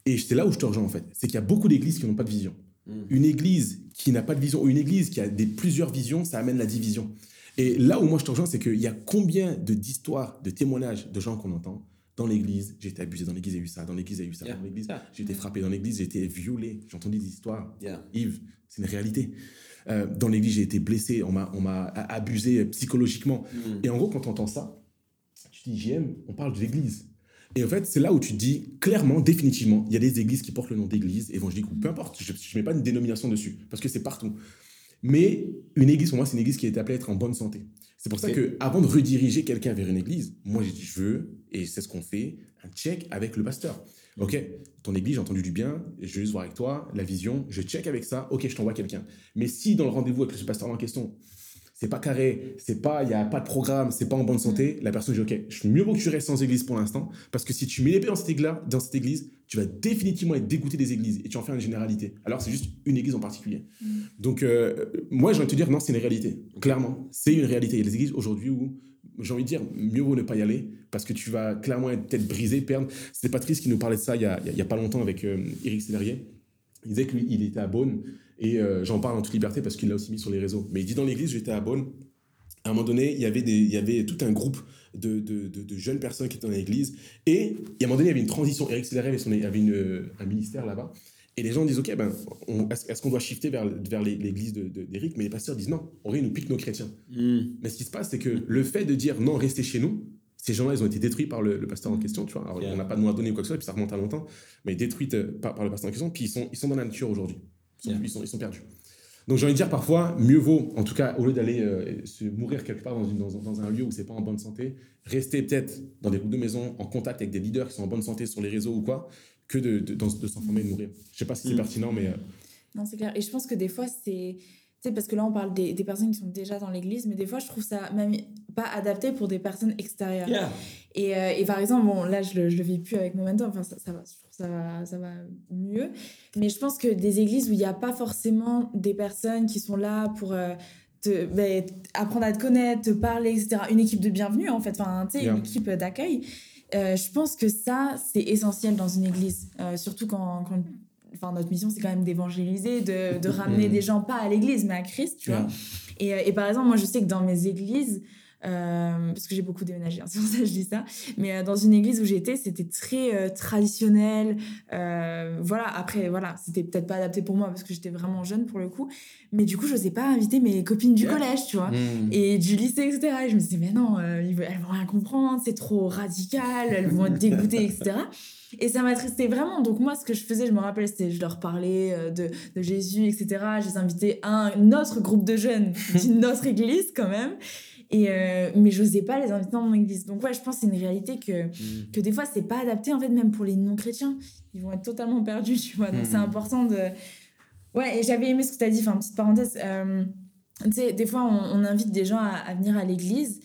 Et c'est là où je te rejoins, en fait. C'est qu'il y a beaucoup d'églises qui n'ont pas de vision. Mm. Une église qui n'a pas de vision, ou une église qui a des, plusieurs visions, ça amène la division. Et là où moi je te rejoins, c'est qu'il y a combien de d'histoires, de témoignages de gens qu'on entend dans l'église, j'ai été abusé, dans l'église, il y a eu ça, dans l'église, il y a eu ça, Yeah. dans l'église, j'ai été frappé, dans l'église, j'ai été violé, j'ai entendu des histoires. Yeah. Yves, c'est une réalité. Euh, dans l'église, j'ai été blessé, on m'a on m'a abusé psychologiquement. Mm. Et en gros, quand tu entends ça, tu dis JM, on parle de l'église. Et en fait, c'est là où tu dis clairement, définitivement, il y a des églises qui portent le nom d'église évangélique ou peu importe, je ne mets pas une dénomination dessus parce que c'est partout. Mais une église, pour moi, c'est une église qui est appelée à être en bonne santé. C'est pour ça que avant de rediriger quelqu'un vers une église, moi, j'ai dit, je veux, et c'est ce qu'on fait, un check avec le pasteur. Ok, ton église, j'ai entendu du bien, je vais juste voir avec toi, la vision, je check avec ça, ok, je t'envoie quelqu'un. Mais si dans le rendez-vous avec ce pasteur en question, c'est pas carré, c'est pas, il y a pas de programme, c'est pas en bonne santé, la personne dit ok, je mieux vaut que tu restes sans église pour l'instant, parce que si tu mets les pieds dans cette église, dans cette église, tu vas définitivement être dégoûté des églises et tu en fais une généralité. Alors c'est juste une église en particulier. Donc euh, moi j'ai envie de te dire non, c'est une réalité, clairement, c'est une réalité. Il y a des églises aujourd'hui où j'ai envie de dire mieux vaut ne pas y aller parce que tu vas clairement être peut-être brisé, perdre. C'était Patrice qui nous parlait de ça il y a, pas longtemps avec euh, Eric Sellerier. Il disait que lui, il était à Beaune et euh, j'en parle en toute liberté parce qu'il l'a aussi mis sur les réseaux. Mais il dit dans l'église, j'étais à Beaune. À un moment donné, il y avait, tout un groupe de, jeunes personnes qui étaient dans l'église. Et, à un moment donné, il y avait une transition. Eric Sellerier avait, son- avait euh, un ministère là-bas. Et les gens disent, OK, ben, est-ce qu'on doit shifter vers, vers l'église de- de- d'Eric Mais les pasteurs disent, non, on nous pique nos chrétiens. Mm. Mais ce qui se passe, c'est que le fait de dire non, restez chez nous, ces gens-là, ils ont été détruits par le, le pasteur en question, tu vois. Alors, Yeah. on n'a pas de nom à donner ou quoi que ce soit, puis ça remonte à longtemps, mais détruits euh, par, par le pasteur en question, puis ils sont, ils sont dans la nature aujourd'hui. Ils, sont- Yeah. ils sont, ils sont perdus. Donc j'ai envie de dire parfois, mieux vaut, en tout cas, au lieu d'aller euh, se mourir quelque part dans, une, dans, dans un lieu où c'est pas en bonne santé, rester peut-être dans des groupes de maison, en contact avec des leaders qui sont en bonne santé sur les réseaux ou quoi, que de, de, de s'enfermer et de mourir. Je sais pas si c'est Mm. pertinent, mais... euh, Non, c'est clair. Et je pense que des fois, c'est. Tu sais, parce que là, on parle des, des personnes qui sont déjà dans l'église, mais des fois, je trouve ça même pas adapté pour des personnes extérieures. Yeah. Et, euh, et par exemple, bon, là, je le, je le vis plus avec Momentum, enfin, ça, ça va, je trouve ça va, ça va mieux. Mais je pense que des églises où il n'y a pas forcément des personnes qui sont là pour euh, te, ben, apprendre à te connaître, te parler, etc. Une équipe de bienvenue, en fait, enfin, tu sais, Yeah. une équipe d'accueil. Euh, je pense que ça, c'est essentiel dans une église, Euh, surtout quand, quand enfin, notre mission, c'est quand même d'évangéliser, de, de ramener Mhm. des gens, pas à l'église, mais à Christ, tu vois. Et, euh, et par exemple, moi, je sais que dans mes églises, euh, parce que j'ai beaucoup déménagé, hein, <laughs> c'est pour ça que je dis ça, mais euh, dans une église où j'étais, c'était très euh, traditionnel. voilà, après, voilà, c'était peut-être pas adapté pour moi parce que j'étais vraiment jeune pour le coup. Mais du coup, je n'osais pas inviter mes copines du collège, tu vois. Mm. Et du lycée, etc. Et je me disais, mais non, elles vont rien comprendre, c'est trop radical, elles vont être dégoûtées, etc. Et ça m'attristait vraiment. Donc, moi, ce que je faisais, je me rappelle, c'était je leur parlais de, de Jésus, etc. Les invitais à un autre groupe de jeunes <laughs> d'une autre église, quand même. Et euh, mais j'osais pas les inviter dans mon église. Donc, ouais, je pense que c'est une réalité que, Mm. que des fois, c'est pas adapté, en fait, même pour les non-chrétiens. Ils vont être totalement perdus, <laughs> tu vois. Donc, c'est important de. Ouais, et j'avais aimé ce que tu as dit, enfin, petite parenthèse. euh, tu sais, des fois, on, on invite des gens à, à venir à l'église,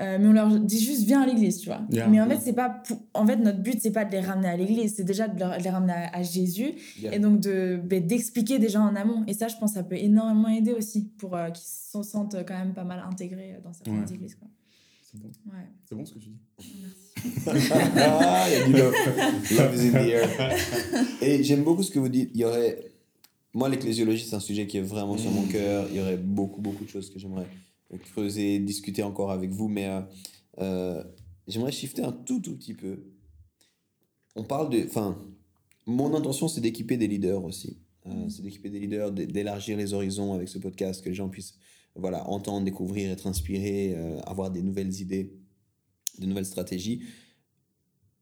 euh, mais on leur dit juste viens à l'église, tu vois. Yeah. Mais en fait, c'est pas pour- en fait, notre but, c'est pas de les ramener à l'église, c'est déjà de, leur- de les ramener à, à Jésus Yeah. et donc de ben, d'expliquer déjà en amont. Et ça, je pense, ça peut énormément aider aussi pour euh, qu'ils se sentent quand même pas mal intégrés dans certaines Ouais. églises. Quoi. C'est bon. Ouais, C'est bon ce que tu dis? Merci. ah, il y a du love. <laughs> Love is in the air. Et j'aime beaucoup ce que vous dites. Il y aurait. Moi, l'ecclésiologie, c'est un sujet qui est vraiment sur mon cœur. Il y aurait beaucoup, beaucoup de choses que j'aimerais creuser, discuter encore avec vous. Mais euh, euh, j'aimerais shifter un tout, tout petit peu. On parle de. Enfin, mon intention, c'est d'équiper des leaders aussi. Euh, c'est d'équiper des leaders, d'élargir les horizons avec ce podcast, que les gens puissent voilà, entendre, découvrir, être inspirés, euh, avoir des nouvelles idées, de nouvelles stratégies.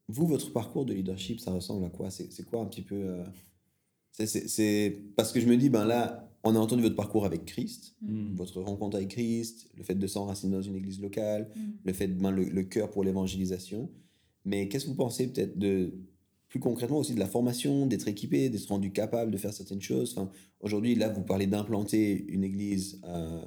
Vous, votre parcours de leadership, ça ressemble à quoi? C'est quoi un petit peu c'est- Parce que je me dis, ben là, on a entendu votre parcours avec Christ, Mm. votre rencontre avec Christ, le fait de s'enraciner dans une église locale, Mm. le fait ben, le, le cœur pour l'évangélisation. Mais qu'est-ce que vous pensez peut-être de plus concrètement aussi de la formation, d'être équipé, d'être rendu capable de faire certaines choses? Enfin, aujourd'hui, là, vous parlez d'implanter une église euh,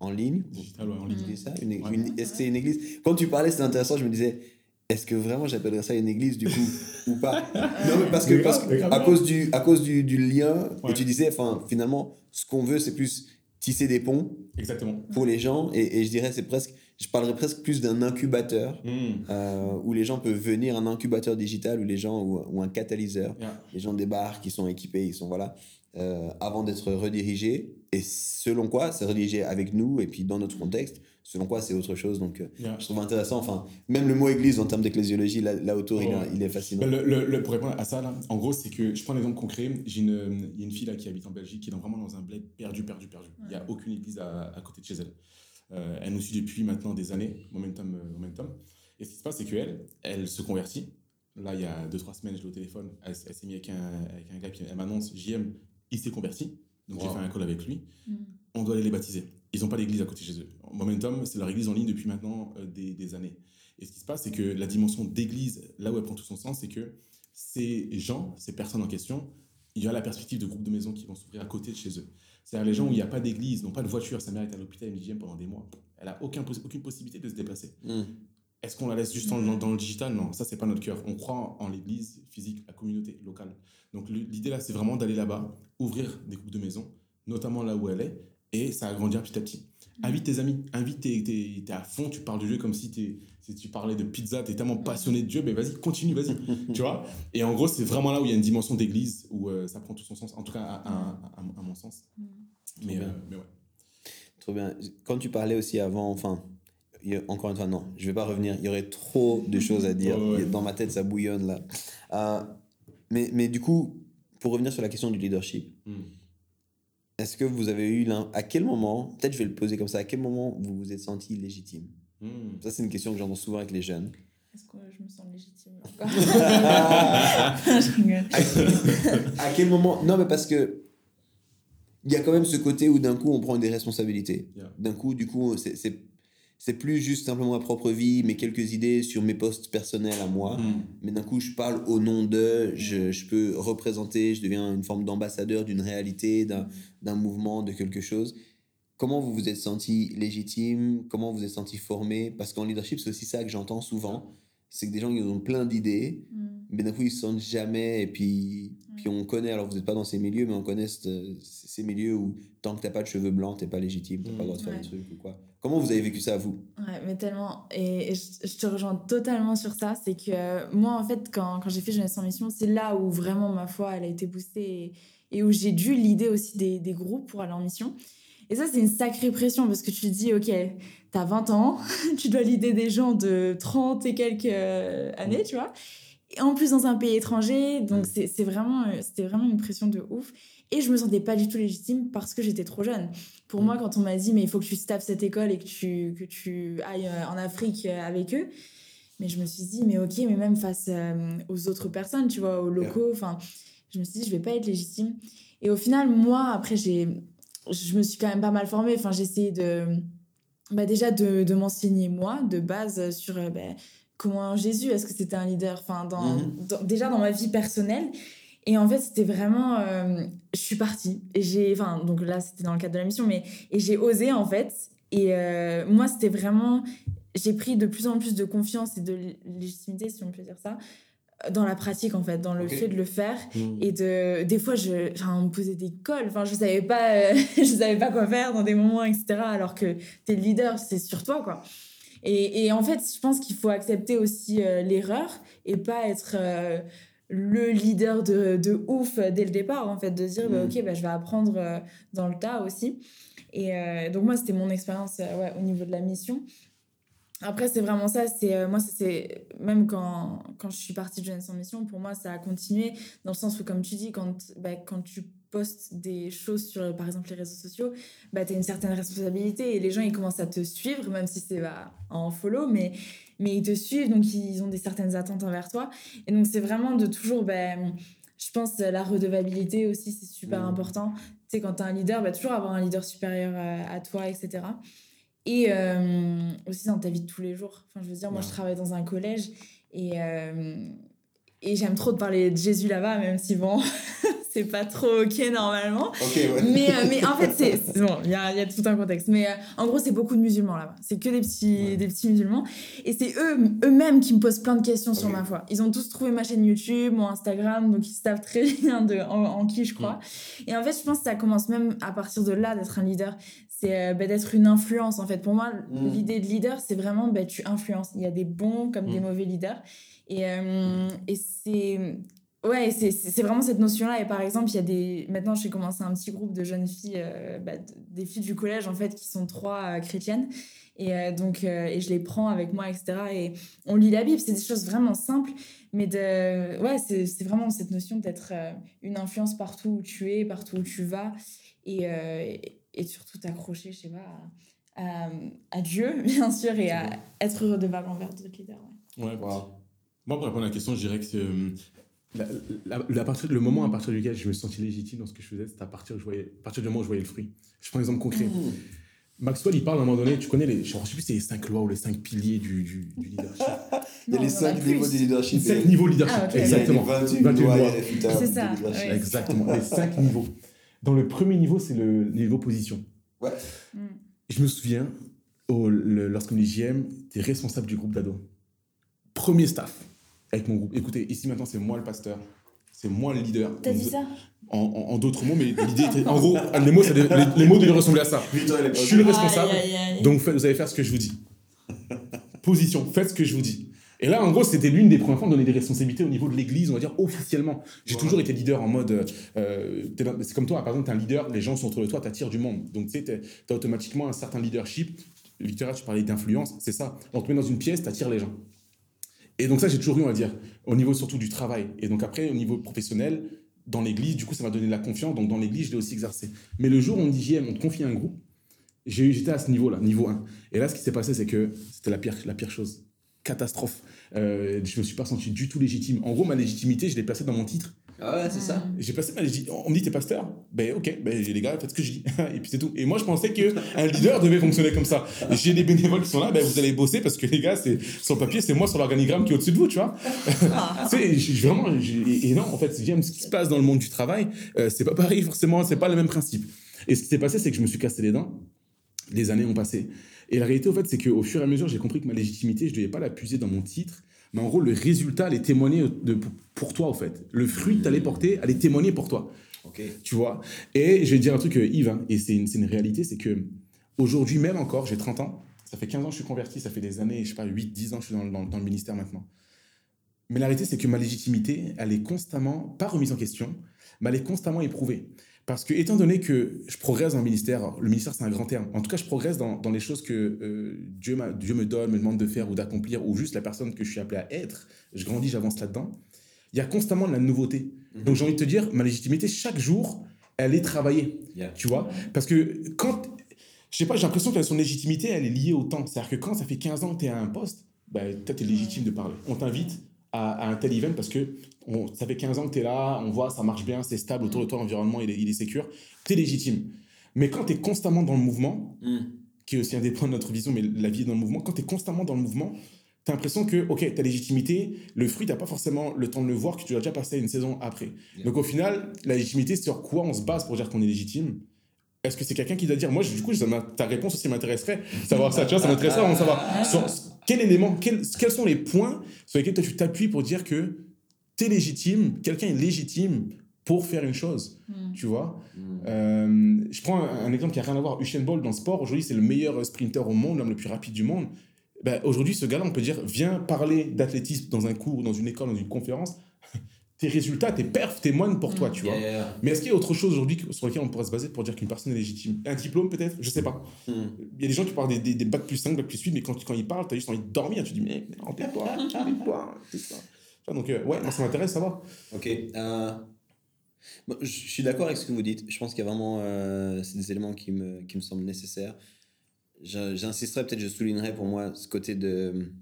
en ligne. Digital, ouais, en ligne. ça une, Ouais. une- Est-ce que c'est une église? Quand tu parlais, c'était intéressant. Je me disais, est-ce que vraiment j'appellerais ça une église du coup ou pas? <laughs> Non, mais parce que, parce à cause du, à cause du, du lien, Ouais. et tu disais, enfin, finalement, ce qu'on veut, c'est plus tisser des ponts Exactement. pour les gens. Et, et je dirais, c'est presque, je parlerais presque plus d'un incubateur Mm. euh, où les gens peuvent venir, un incubateur digital où les gens ou, ou un catalyseur. Yeah. Les gens débarquent, ils sont équipés, ils sont voilà, euh, avant d'être redirigés. Et selon quoi, c'est redirigé avec nous et puis dans notre contexte. Selon quoi, c'est autre chose. Donc, euh, Yeah. je trouve intéressant. Enfin, même le mot église en termes d'ecclésiologie, là, là autour, il, est- il est fascinant. Bah, le- le- le- pour répondre à ça, là, en gros, c'est que je prends un exemple concret. J'ai une, il y a une fille là, qui habite en Belgique, qui est dans- vraiment dans un bled perdu, perdu, perdu. Il n'y a aucune église à, à côté de chez elle. Euh, elle nous suit depuis maintenant des années, momentum, euh, momentum. Et ce qui se passe, c'est qu'elle, elle se convertit. Là, il y a 2-3 semaines, je l'ai au téléphone. Elle, elle s'est mise avec un, avec un gars qui elle m'annonce JM, il s'est converti. Donc j'ai fait un call avec lui. Mm. On doit aller les baptiser. Ils n'ont pas d'église à côté de chez eux. Momentum, c'est leur église en ligne depuis maintenant euh, des, des années. Et ce qui se passe, c'est que la dimension d'église, là où elle prend tout son sens, c'est que ces gens, ces personnes en question, il y a la perspective de groupes de maisons qui vont s'ouvrir à côté de chez eux. C'est-à-dire les gens où il n'y a pas d'église, n'ont pas de voiture, sa mère est à l'hôpital, dit pendant des mois. Elle n'a aucun, aucune possibilité de se déplacer. Mm. Est-ce qu'on la laisse juste dans, dans- le digital? Non, ça, c'est pas notre cœur. On croit en, l'église physique, la communauté locale. Donc l'idée là, c'est vraiment d'aller là-bas, ouvrir des groupes de maisons, notamment là où elle est, et ça va grandir petit à petit. Invite tes amis, invite tes, tes- t'es à fond, tu parles de Dieu comme si, t'es- si tu parlais de pizza, tu es tellement passionné de Dieu, mais vas-y, continue, vas-y. <laughs> tu vois? Et en gros, c'est vraiment là où il y a une dimension d'église, où euh, ça prend tout son sens, en tout cas à, à- à- à mon sens. Mm. Mais, euh, mais ouais. Trop bien. Quand tu parlais aussi avant, enfin, encore une fois, non, je vais pas revenir. Il y aurait trop de choses à dire. <laughs> Ouais, ouais. Dans ma tête, ça bouillonne là. Euh, mais, mais du coup, pour revenir sur la question du leadership, Mm. Est-ce que vous avez eu l'un. À quel moment, peut-être je vais le poser comme ça, à quel moment vous vous êtes senti légitime? Mm. Ça, c'est une question que j'entends souvent avec les jeunes. Est-ce que je me sens légitime? Encore <laughs> <laughs> Je rigole. à quel moment Non, mais parce que il y a quand même ce côté où d'un coup on prend des responsabilités. Yeah. D'un coup, du coup, c'est- c'est plus juste simplement ma propre vie, mais quelques idées sur mes postes personnels à moi. Mm. Mais d'un coup, je parle au nom de, je, je peux représenter, je deviens une forme d'ambassadeur d'une réalité, d'un mouvement, de quelque chose. Comment vous vous êtes senti légitime? Comment vous êtes senti formé? Parce qu'en leadership, c'est aussi ça que j'entends souvent. C'est que des gens qui ont plein d'idées, Mm. mais d'un coup, ils se sentent jamais. Et puis, puis on connaît, alors vous n'êtes pas dans ces milieux, mais on connaît ce- ces milieux où tant que tu n'as pas de cheveux blancs, tu n'es pas légitime, tu n'as pas le droit de faire Ouais. des trucs ou quoi. Comment vous avez vécu ça, vous? Ouais, mais tellement. Et, et je, je te rejoins totalement sur ça. C'est que euh, moi, en fait, quand, quand j'ai fait Jeunesse en Mission, c'est là où vraiment ma foi, elle a été boostée et, et où j'ai dû l'idée aussi des, des groupes pour aller en mission. Et ça, c'est une sacrée pression parce que tu te dis, OK, t'as 20 ans, <laughs> tu dois l'idée des gens de 30 et quelques euh, années, tu vois. Et en plus, dans un pays étranger. Donc, c'est vraiment, euh, c'était vraiment une pression de ouf. Et je me sentais pas du tout légitime parce que j'étais trop jeune. Pour moi, quand on m'a dit, mais il faut que tu staffes cette école et que tu, que tu ailles euh, en Afrique avec eux, mais je me suis dit, mais ok, mais même face euh, aux autres personnes, tu vois, aux locaux, enfin, je me suis dit, je vais pas être légitime. Et au final, moi, après, j'ai, je me suis quand même pas mal formée. Enfin, j'ai essayé de, bah, déjà de, de m'enseigner, moi, de base, sur euh, bah, comment Jésus, est-ce que c'était un leader? Enfin, dans, Mhm. dans- déjà dans ma vie personnelle. Et en fait, c'était vraiment. euh, je suis partie. Et j'ai. Enfin, donc là, c'était dans le cadre de la mission, mais. Et j'ai osé, en fait. Et euh, moi, c'était vraiment. J'ai pris de plus en plus de confiance et de lé- légitimité, si on peut dire ça, dans la pratique, en fait, dans le fait de le faire. Mm. Et de, des fois, je, on me posait des cols. Enfin, je savais pas, euh, <laughs> je savais pas quoi faire dans des moments, etc. Alors que t'es le leader, c'est sur toi, quoi. Et, et en fait, je pense qu'il faut accepter aussi euh, l'erreur et pas être euh, le leader de, de ouf dès le départ, en fait, de dire, bah, Mm. ok, bah, je vais apprendre dans le tas aussi. Et donc, moi, c'était mon expérience ouais, au niveau de la mission. Après, c'est vraiment ça. C'est euh, moi, c'est même quand, quand je suis partie de Jeunesse en Mission, pour moi, ça a continué dans le sens où, comme tu dis, quand, bah, quand tu postes des choses sur, par exemple, les réseaux sociaux, bah, tu as une certaine responsabilité et les gens, ils commencent à te suivre, même si c'est bah, en follow, mais, mais ils te suivent, donc ils ont des certaines attentes envers toi. Et donc, c'est vraiment de toujours, bah, je pense, la redevabilité aussi, c'est super Mhm. important. Tu sais, quand tu as un leader, bah, toujours avoir un leader supérieur à, à toi, etc. Et euh, aussi dans ta vie de tous les jours. Enfin, je veux dire, moi, je travaille dans un collège et, euh, et j'aime trop de parler de Jésus là-bas, même si bon, <laughs> c'est pas trop ok normalement. Ouais. Mais, euh, mais en fait, c'est <laughs> bon, il y a, y a tout un contexte. Mais euh, en gros, c'est beaucoup de musulmans là-bas. C'est que des petits, Ouais. des petits musulmans. Et c'est eux, eux-mêmes qui me posent plein de questions sur ma foi. Ils ont tous trouvé ma chaîne YouTube, mon Instagram, donc ils savent très <laughs> bien de, en, en qui je crois. Et en fait, je pense que ça commence même à partir de là d'être un leader. C'est euh, bah, d'être une influence. En fait, pour moi, Mm. l'idée de leader, c'est vraiment bah, tu influences. Il y a des bons comme des Mm. mauvais leaders. Et, euh, et c'est. Ouais, c'est vraiment cette notion-là. Et par exemple, il y a des. Maintenant, j'ai commencé un petit groupe de jeunes filles, euh, bah, des filles du collège, en fait, qui sont trois euh, chrétiennes. Et donc, et je les prends avec moi, etc. Et on lit la Bible. C'est des choses vraiment simples. Mais de. Ouais, c'est c'est vraiment cette notion d'être une influence partout où tu es, partout où tu vas. Et, et, surtout t'accrocher, je sais pas, à, à- à Dieu, <laughs> bien sûr, et à être redevable envers d'autres leaders. ouais. Ouais. Wow. Moi, pour répondre à la question, je dirais que c'est, euh, la- la- la partir- le moment à partir duquel je me suis senti légitime dans ce que je faisais, c'est à partir, où je voyais, à partir du moment où je voyais le fruit. Je prends un exemple concret. Mm. Maxwell, il parle à un moment donné, tu connais les, je sais plus si c'est les cinq lois ou les cinq piliers du, du, du leadership. <laughs> Il y a les cinq niveaux du leadership. cinq et- niveaux leadership, Ah, exactement. Il y a les 28 28 lois C'est ça. Exactement, les cinq niveaux. Dans le premier niveau, c'est le niveau position. Ouais. Mm. Je me souviens, au, le- lorsqu'on est JM, tu es responsable du groupe d'ados. Premier staff avec mon groupe. Écoutez, ici maintenant, c'est moi le pasteur. C'est moi le leader. T'as dit ça? En, en- en d'autres mots, mais l'idée était. En gros, les mots, ça les, les mots devaient ressembler à ça. Je suis le responsable. Aïe, aïe, aïe. Donc, vous allez faire ce que je vous dis. Position, faites ce que je vous dis. Et là, en gros, c'était l'une des premières fois de donner des responsabilités au niveau de l'église, on va dire officiellement. J'ai toujours été leader en mode. euh, t'es dans- c'est comme toi, par exemple, tu es un leader, les gens sont autour de toi, tu attires du monde. Donc, tu sais, tu as automatiquement un certain leadership. Victoria, tu parlais d'influence, c'est ça. On te met dans une pièce, tu attires les gens. Et donc, ça, j'ai toujours eu, on va dire, au niveau surtout du travail. Et donc, après, au niveau professionnel, dans l'église, du coup, ça m'a donné de la confiance. Donc, dans l'église, je l'ai aussi exercé. Mais le jour où on dit JM, on te confie un groupe, j'étais à ce niveau-là, niveau 1. Et là, ce qui s'est passé, c'est que c'était la pire, la pire chose. Catastrophe. Euh, je me suis pas senti du tout légitime. En gros, ma légitimité, je l'ai placée dans mon titre. Ah ouais, c'est ça. J'ai passé ma légitimité. On me dit, t'es pasteur? Ben ok, ben les gars, faites ce que je dis. <laughs> et puis c'est tout. Et moi, je pensais qu'un <laughs> leader devait fonctionner comme ça. J'ai des bénévoles qui sont là, ben vous allez bosser parce que les gars, c'est sur le papier, c'est moi sur l'organigramme qui est au-dessus de vous, tu vois. Ah. <laughs> tu sais, vraiment, et non, en fait, j'aime ce qui se passe dans le monde du travail. Euh, c'est pas pareil, forcément, c'est pas le même principe. Et ce qui s'est passé, c'est que je me suis cassé les dents. Les années ont passé. Et la réalité, au fait, c'est qu'au fur et à mesure, j'ai compris que ma légitimité, je ne devais pas la puiser dans mon titre, mais en gros, le résultat allait témoigner de, pour toi, au fait. Le fruit que tu allais porter allait témoigner pour toi, Ok. tu vois? Et je vais te dire un truc, euh, Yves, hein, et c'est une, une réalité, c'est que aujourd'hui même encore, j'ai 30 ans, ça fait 15 ans que je suis converti, ça fait des années, je sais pas, 8, 10 ans que je suis dans, dans- dans le ministère maintenant. Mais la réalité, c'est que ma légitimité, elle est constamment, pas remise en question, mais elle est constamment éprouvée. Parce que, étant donné que je progresse dans le ministère, le ministère c'est un grand terme, en tout cas je progresse dans, dans les choses que euh, Dieu, me donne, me demande de faire ou d'accomplir, ou juste la personne que je suis appelé à être, je grandis, j'avance là-dedans, il y a constamment de la nouveauté. Donc j'ai envie de te dire, ma légitimité, chaque jour, elle est travaillée, Yeah. tu vois? Parce que quand, je sais pas, j'ai l'impression que son légitimité, elle est liée au temps. C'est-à-dire que quand ça fait 15 ans que tu es à un poste, ben, toi, tu es légitime de parler. On t'invite à, à un tel event parce que on- ça fait 15 ans que tu es là, on voit, ça marche bien, c'est stable, autour de toi, l'environnement, il est, il est sécure. Tu es légitime. Mais quand tu es constamment dans le mouvement, Hmm. qui est aussi un des points de notre vision, mais la vie est dans le mouvement, quand tu es constamment dans le mouvement, tu as l'impression que, ok, ta légitimité, le fruit, tu pas forcément le temps de le voir, que tu dois déjà passer une saison après. Yeah. Donc au final, la légitimité, sur quoi on se base pour dire qu'on est légitime? Est-ce que c'est quelqu'un qui doit dire Moi, je- du coup, ta réponse aussi m'intéresserait, savoir ça, tu vois, ça m'intéresserait de savoir sur quel élément, quels, quels sont les points sur lesquels toi tu t'appuies pour dire que tu es légitime, quelqu'un est légitime pour faire une chose, Mm. tu vois? Hmm. euh, je prends un, un exemple qui n'a rien à voir. Usain Bolt dans le sport, aujourd'hui, c'est le meilleur sprinter au monde, l'homme le plus rapide du monde. Ben, aujourd'hui, ce gars-là, on peut dire, viens parler d'athlétisme dans un cours, dans une école, dans une conférence. Tes résultats, tes perfs témoignent pour toi, tu vois. Yeah. Mais est-ce qu'il y a autre chose aujourd'hui sur lequel on pourrait se baser pour dire qu'une personne est légitime? Un diplôme, peut-être? Je sais pas. Hmm. Il y a des gens qui parlent des, des, des bacs plus 5, bacs plus 8, mais quand, quand ils parlent, tu as juste envie de dormir. Tu dis, mais tais-toi, tais-toi. <laughs> Tu vois, Donc, euh, ouais, moi, ça m'intéresse, ça va. Ok. euh, bon, je suis d'accord avec ce que vous dites. Je pense qu'il y a vraiment euh, des éléments qui me, qui me semblent nécessaires. J'insisterai, peut-être je soulignerai pour moi ce côté de.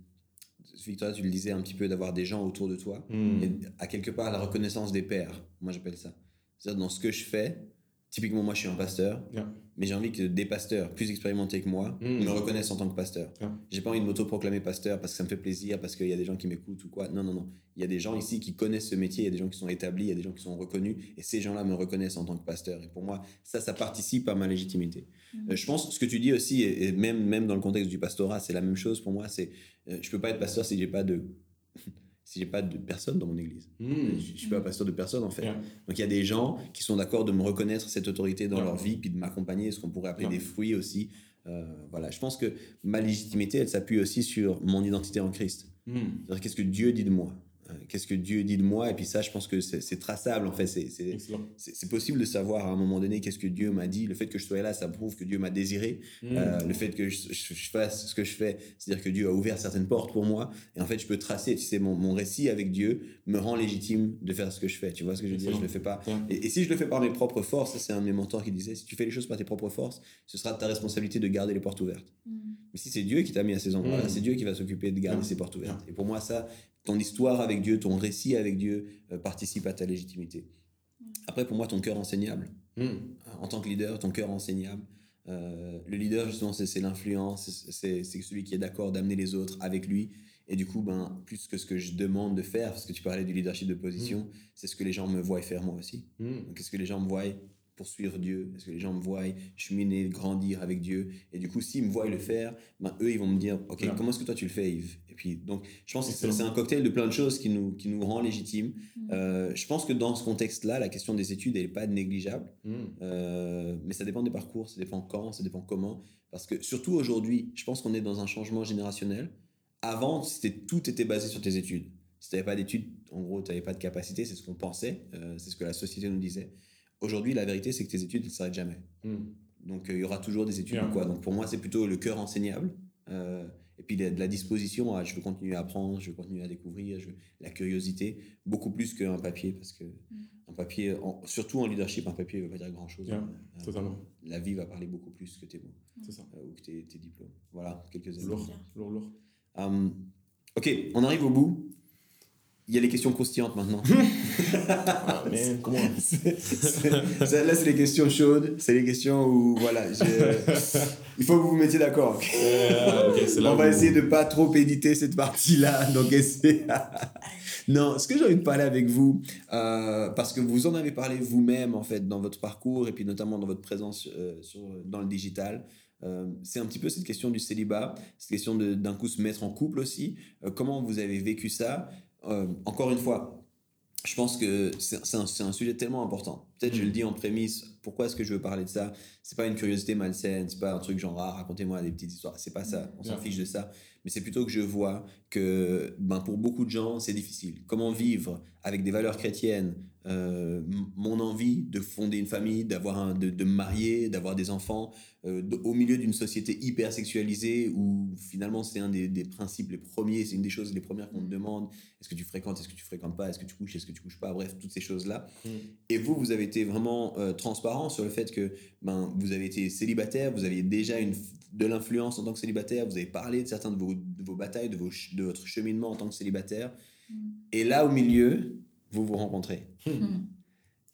Victoria, tu le disais un petit peu, d'avoir des gens autour de toi. Et à quelque part, la reconnaissance des pairs, moi j'appelle ça. C'est-à-dire dans ce que je fais, typiquement moi je suis un pasteur, Yeah. mais j'ai envie que des pasteurs plus expérimentés que moi Mm. me reconnaissent en tant que pasteur. Yeah. J'ai pas envie de m'auto-proclamer pasteur parce que ça me fait plaisir, parce qu'il y a des gens qui m'écoutent ou quoi. Non, non, non. Il y a des gens ici qui connaissent ce métier, il y a des gens qui sont établis, il y a des gens qui sont reconnus, et ces gens-là me reconnaissent en tant que pasteur. Et pour moi, ça, ça participe à ma légitimité. Euh, je pense, ce que tu dis aussi, et et même, même dans le contexte du pastorat, c'est la même chose pour moi, c'est euh, je peux pas être pasteur si j'ai pas de... si j'ai pas de personne dans mon église. Mm. Je, je suis pas pasteur de personne en fait. Yeah. Donc il y a des gens qui sont d'accord de me reconnaître cette autorité dans Yeah. leur vie, puis de m'accompagner, ce qu'on pourrait appeler Yeah. des fruits aussi. Euh, voilà, je pense que ma légitimité, elle s'appuie aussi sur mon identité en Christ. Mm. C'est-à-dire qu'est-ce que Dieu dit de moi? Qu'est-ce que Dieu dit de moi? Et puis ça, je pense que c'est c'est traçable en fait. C'est c'est- Excellent. c'est c'est possible de savoir à un moment donné qu'est-ce que Dieu m'a dit. Le fait que je sois là, ça prouve que Dieu m'a désiré. Mm. Euh, le fait que je, je- je fasse ce que je fais, c'est-à-dire que Dieu a ouvert certaines portes pour moi. Et en fait, je peux tracer, tu sais, mon, mon récit avec Dieu me rend légitime de faire ce que je fais. Tu vois ce que je veux dire? Je le fais pas. Ouais. Et, et si je le fais par mes propres forces, c'est un de mes mentors qui disait, si tu fais les choses par tes propres forces, ce sera ta responsabilité de garder les portes ouvertes. Mais si c'est Dieu qui t'a mis à ces endroits-là, Mm. c'est Dieu qui va s'occuper de garder ces portes ouvertes. Et pour moi, ça, ton histoire avec Dieu, ton récit avec Dieu euh, participe à ta légitimité. Après, pour moi, ton cœur enseignable. Mm. En tant que leader, ton cœur enseignable. Euh, le leader, justement, c'est c'est l'influence, c'est- celui qui est d'accord d'amener les autres avec lui. Et du coup, ben, plus que ce que je demande de faire, parce que tu parlais du leadership de position, c'est ce que les gens me voient faire moi aussi. Mm. Donc, est-ce que les gens me voient poursuivre Dieu Est-ce que les gens me voient cheminer, grandir avec Dieu Et du coup, s'ils me voient le faire, ben, eux, ils vont me dire Ok, comment est-ce que toi tu le fais, Yves? Et puis, donc, je pense que c'est un cocktail de plein de choses qui nous, qui nous rend légitimes. Euh, je pense que dans ce contexte-là, la question des études, elle n'est pas négligeable. Mm. Euh, mais ça dépend des parcours, ça dépend quand, ça dépend comment. Parce que surtout aujourd'hui, je pense qu'on est dans un changement générationnel. Avant, c'était tout était basé sur tes études. Si tu n'avais pas d'études, en gros, tu n'avais pas de capacité, c'est ce qu'on pensait, euh, c'est ce que la société nous disait. Aujourd'hui, la vérité, c'est que tes études ne s'arrêtent jamais. Mm. Donc, euh, il y aura toujours des études Yeah. ou quoi. Donc, pour moi, c'est plutôt le cœur enseignable. euh, et puis, de de la disposition à je veux continuer à apprendre, je veux continuer à découvrir, je veux- la curiosité, beaucoup plus qu'un papier. Parce que un papier, en- surtout en leadership, un papier ne veut pas dire grand-chose. Yeah. Euh, Totalement. la vie va parler beaucoup plus que tes mots C'est ça. euh, ou que tes, tes diplômes. Voilà, quelques Lourd, exemples. lourd, lourd. Hum, ok, on arrive au bout. Il y a les questions croustillantes maintenant. <laughs> Ah, mais <laughs> comment là, c'est les questions chaudes. C'est les questions où, voilà, j'ai- il faut que vous vous mettiez d'accord. Euh, On va essayer de pas trop éditer cette partie-là. Donc, essayez. <laughs> non, ce que j'ai envie de parler avec vous, euh, parce que vous en avez parlé vous-même, en fait, dans votre parcours et puis notamment dans votre présence euh, sur, dans le digital. euh, c'est un petit peu cette question du célibat, cette question de d'un coup se mettre en couple aussi. Euh, comment vous avez vécu ça? Euh, Encore une fois, je pense que c'est un, sujet tellement important. Peut-être je le dis en prémisse, pourquoi est-ce que je veux parler de ça? C'est pas une curiosité malsaine, c'est pas un truc genre ah, racontez-moi des petites histoires, c'est pas ça, on s'en fiche de ça. Mais c'est plutôt que je vois que ben, pour beaucoup de gens, c'est difficile. Comment vivre avec des valeurs chrétiennes euh, mon envie de fonder une famille, d'avoir un, de, de me marier, d'avoir des enfants, euh, de- au milieu d'une société hyper sexualisée où finalement c'est un des, des principes les premiers, c'est une des choses les premières qu'on te demande. Est-ce que tu fréquentes, est-ce que tu fréquentes pas, est-ce que tu couches, est-ce que tu couches pas, bref, toutes ces choses-là. Mm. Et vous, vous avez été vraiment euh, transparent sur le fait que ben, vous avez été célibataire, vous aviez déjà une, de l'influence en tant que célibataire, vous avez parlé de certains de vos, de vos batailles, de, vos, de votre cheminement en tant que célibataire. Mm. Et là, au milieu, vous vous rencontrez. Mm.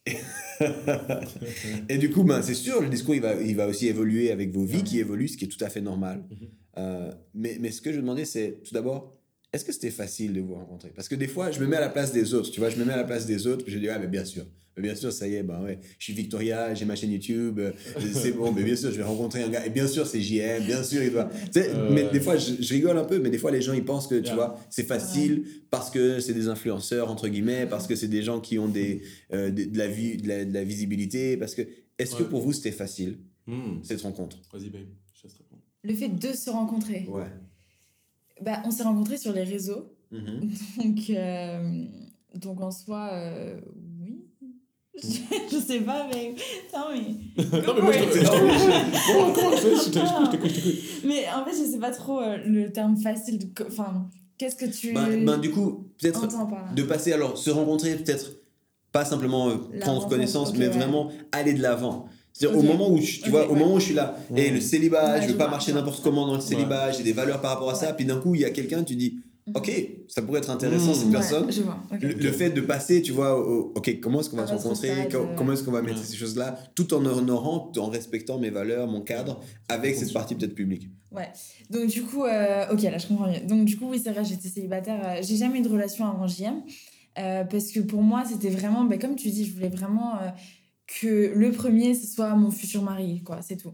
<laughs> Et du coup, ben, c'est sûr, le discours, il va, il va aussi évoluer avec vos vies qui évoluent, ce qui est tout à fait normal. Mhm. Euh, mais, mais ce que je demandais, c'est tout d'abord, est-ce que c'était facile de vous rencontrer? Parce que des fois, je me mets à la place des autres, tu vois, je me mets à la place des autres, je dis, ah, mais bien sûr. Mais bien sûr, ça y est, ben ouais, je suis Victoria, j'ai ma chaîne YouTube, euh, c'est bon, mais bien sûr, je vais rencontrer un gars, et bien sûr, c'est JM, bien sûr, il doit. Tu sais, Euh, mais des fois, je, je rigole un peu, mais des fois, les gens, ils pensent que, tu Yeah. vois, c'est facile parce que c'est des influenceurs, entre guillemets, parce que c'est des gens qui ont des, euh, de, de la vie, de, la, de la visibilité, parce que. Est-ce que pour vous, c'était facile, Hmm. cette rencontre? Vas-y, babe, je te laisse répondre. Le fait de se rencontrer. Ouais. Bah, on s'est rencontrés sur les réseaux. Mhm. <laughs> Donc, euh, donc en soi, euh, oui. <laughs> je sais pas, mais. Non, mais. <laughs> non, mais moi, je t'écoute. Mais en fait, je sais pas trop euh, le terme facile. de Enfin, qu'est-ce que tu Ben, ben, du coup, peut-être de passer, alors, se rencontrer, peut-être pas simplement euh, prendre rencontre, connaissance, ok, mais ouais. vraiment aller de l'avant. C'est-à-dire Ok. au moment où, je, tu vois, au ouais. moment où je suis là, Ouais. et le célibat, Ouais, je veux pas vois, marcher n'importe comment dans le célibat, j'ai des valeurs par rapport à ça, Ouais. puis d'un coup, il y a quelqu'un, tu dis, Mhm. ok, ça pourrait être intéressant cette Ouais, personne. je vois. ok. Le, le fait de passer, tu vois, au- ok, comment est-ce qu'on va se rencontrer, euh, comment est-ce qu'on va mettre Ouais. ces choses-là, tout en honorant, tout en respectant mes valeurs, mon cadre, avec cette partie peut-être publique. Donc du coup, euh, ok, là je comprends mieux. Donc du coup, oui, c'est vrai, j'étais célibataire. euh, j'ai jamais eu de relation avant JM. euh, parce que pour moi, c'était vraiment, bah, comme tu dis, je voulais vraiment euh, que le premier, ce soit mon futur mari, quoi, c'est tout.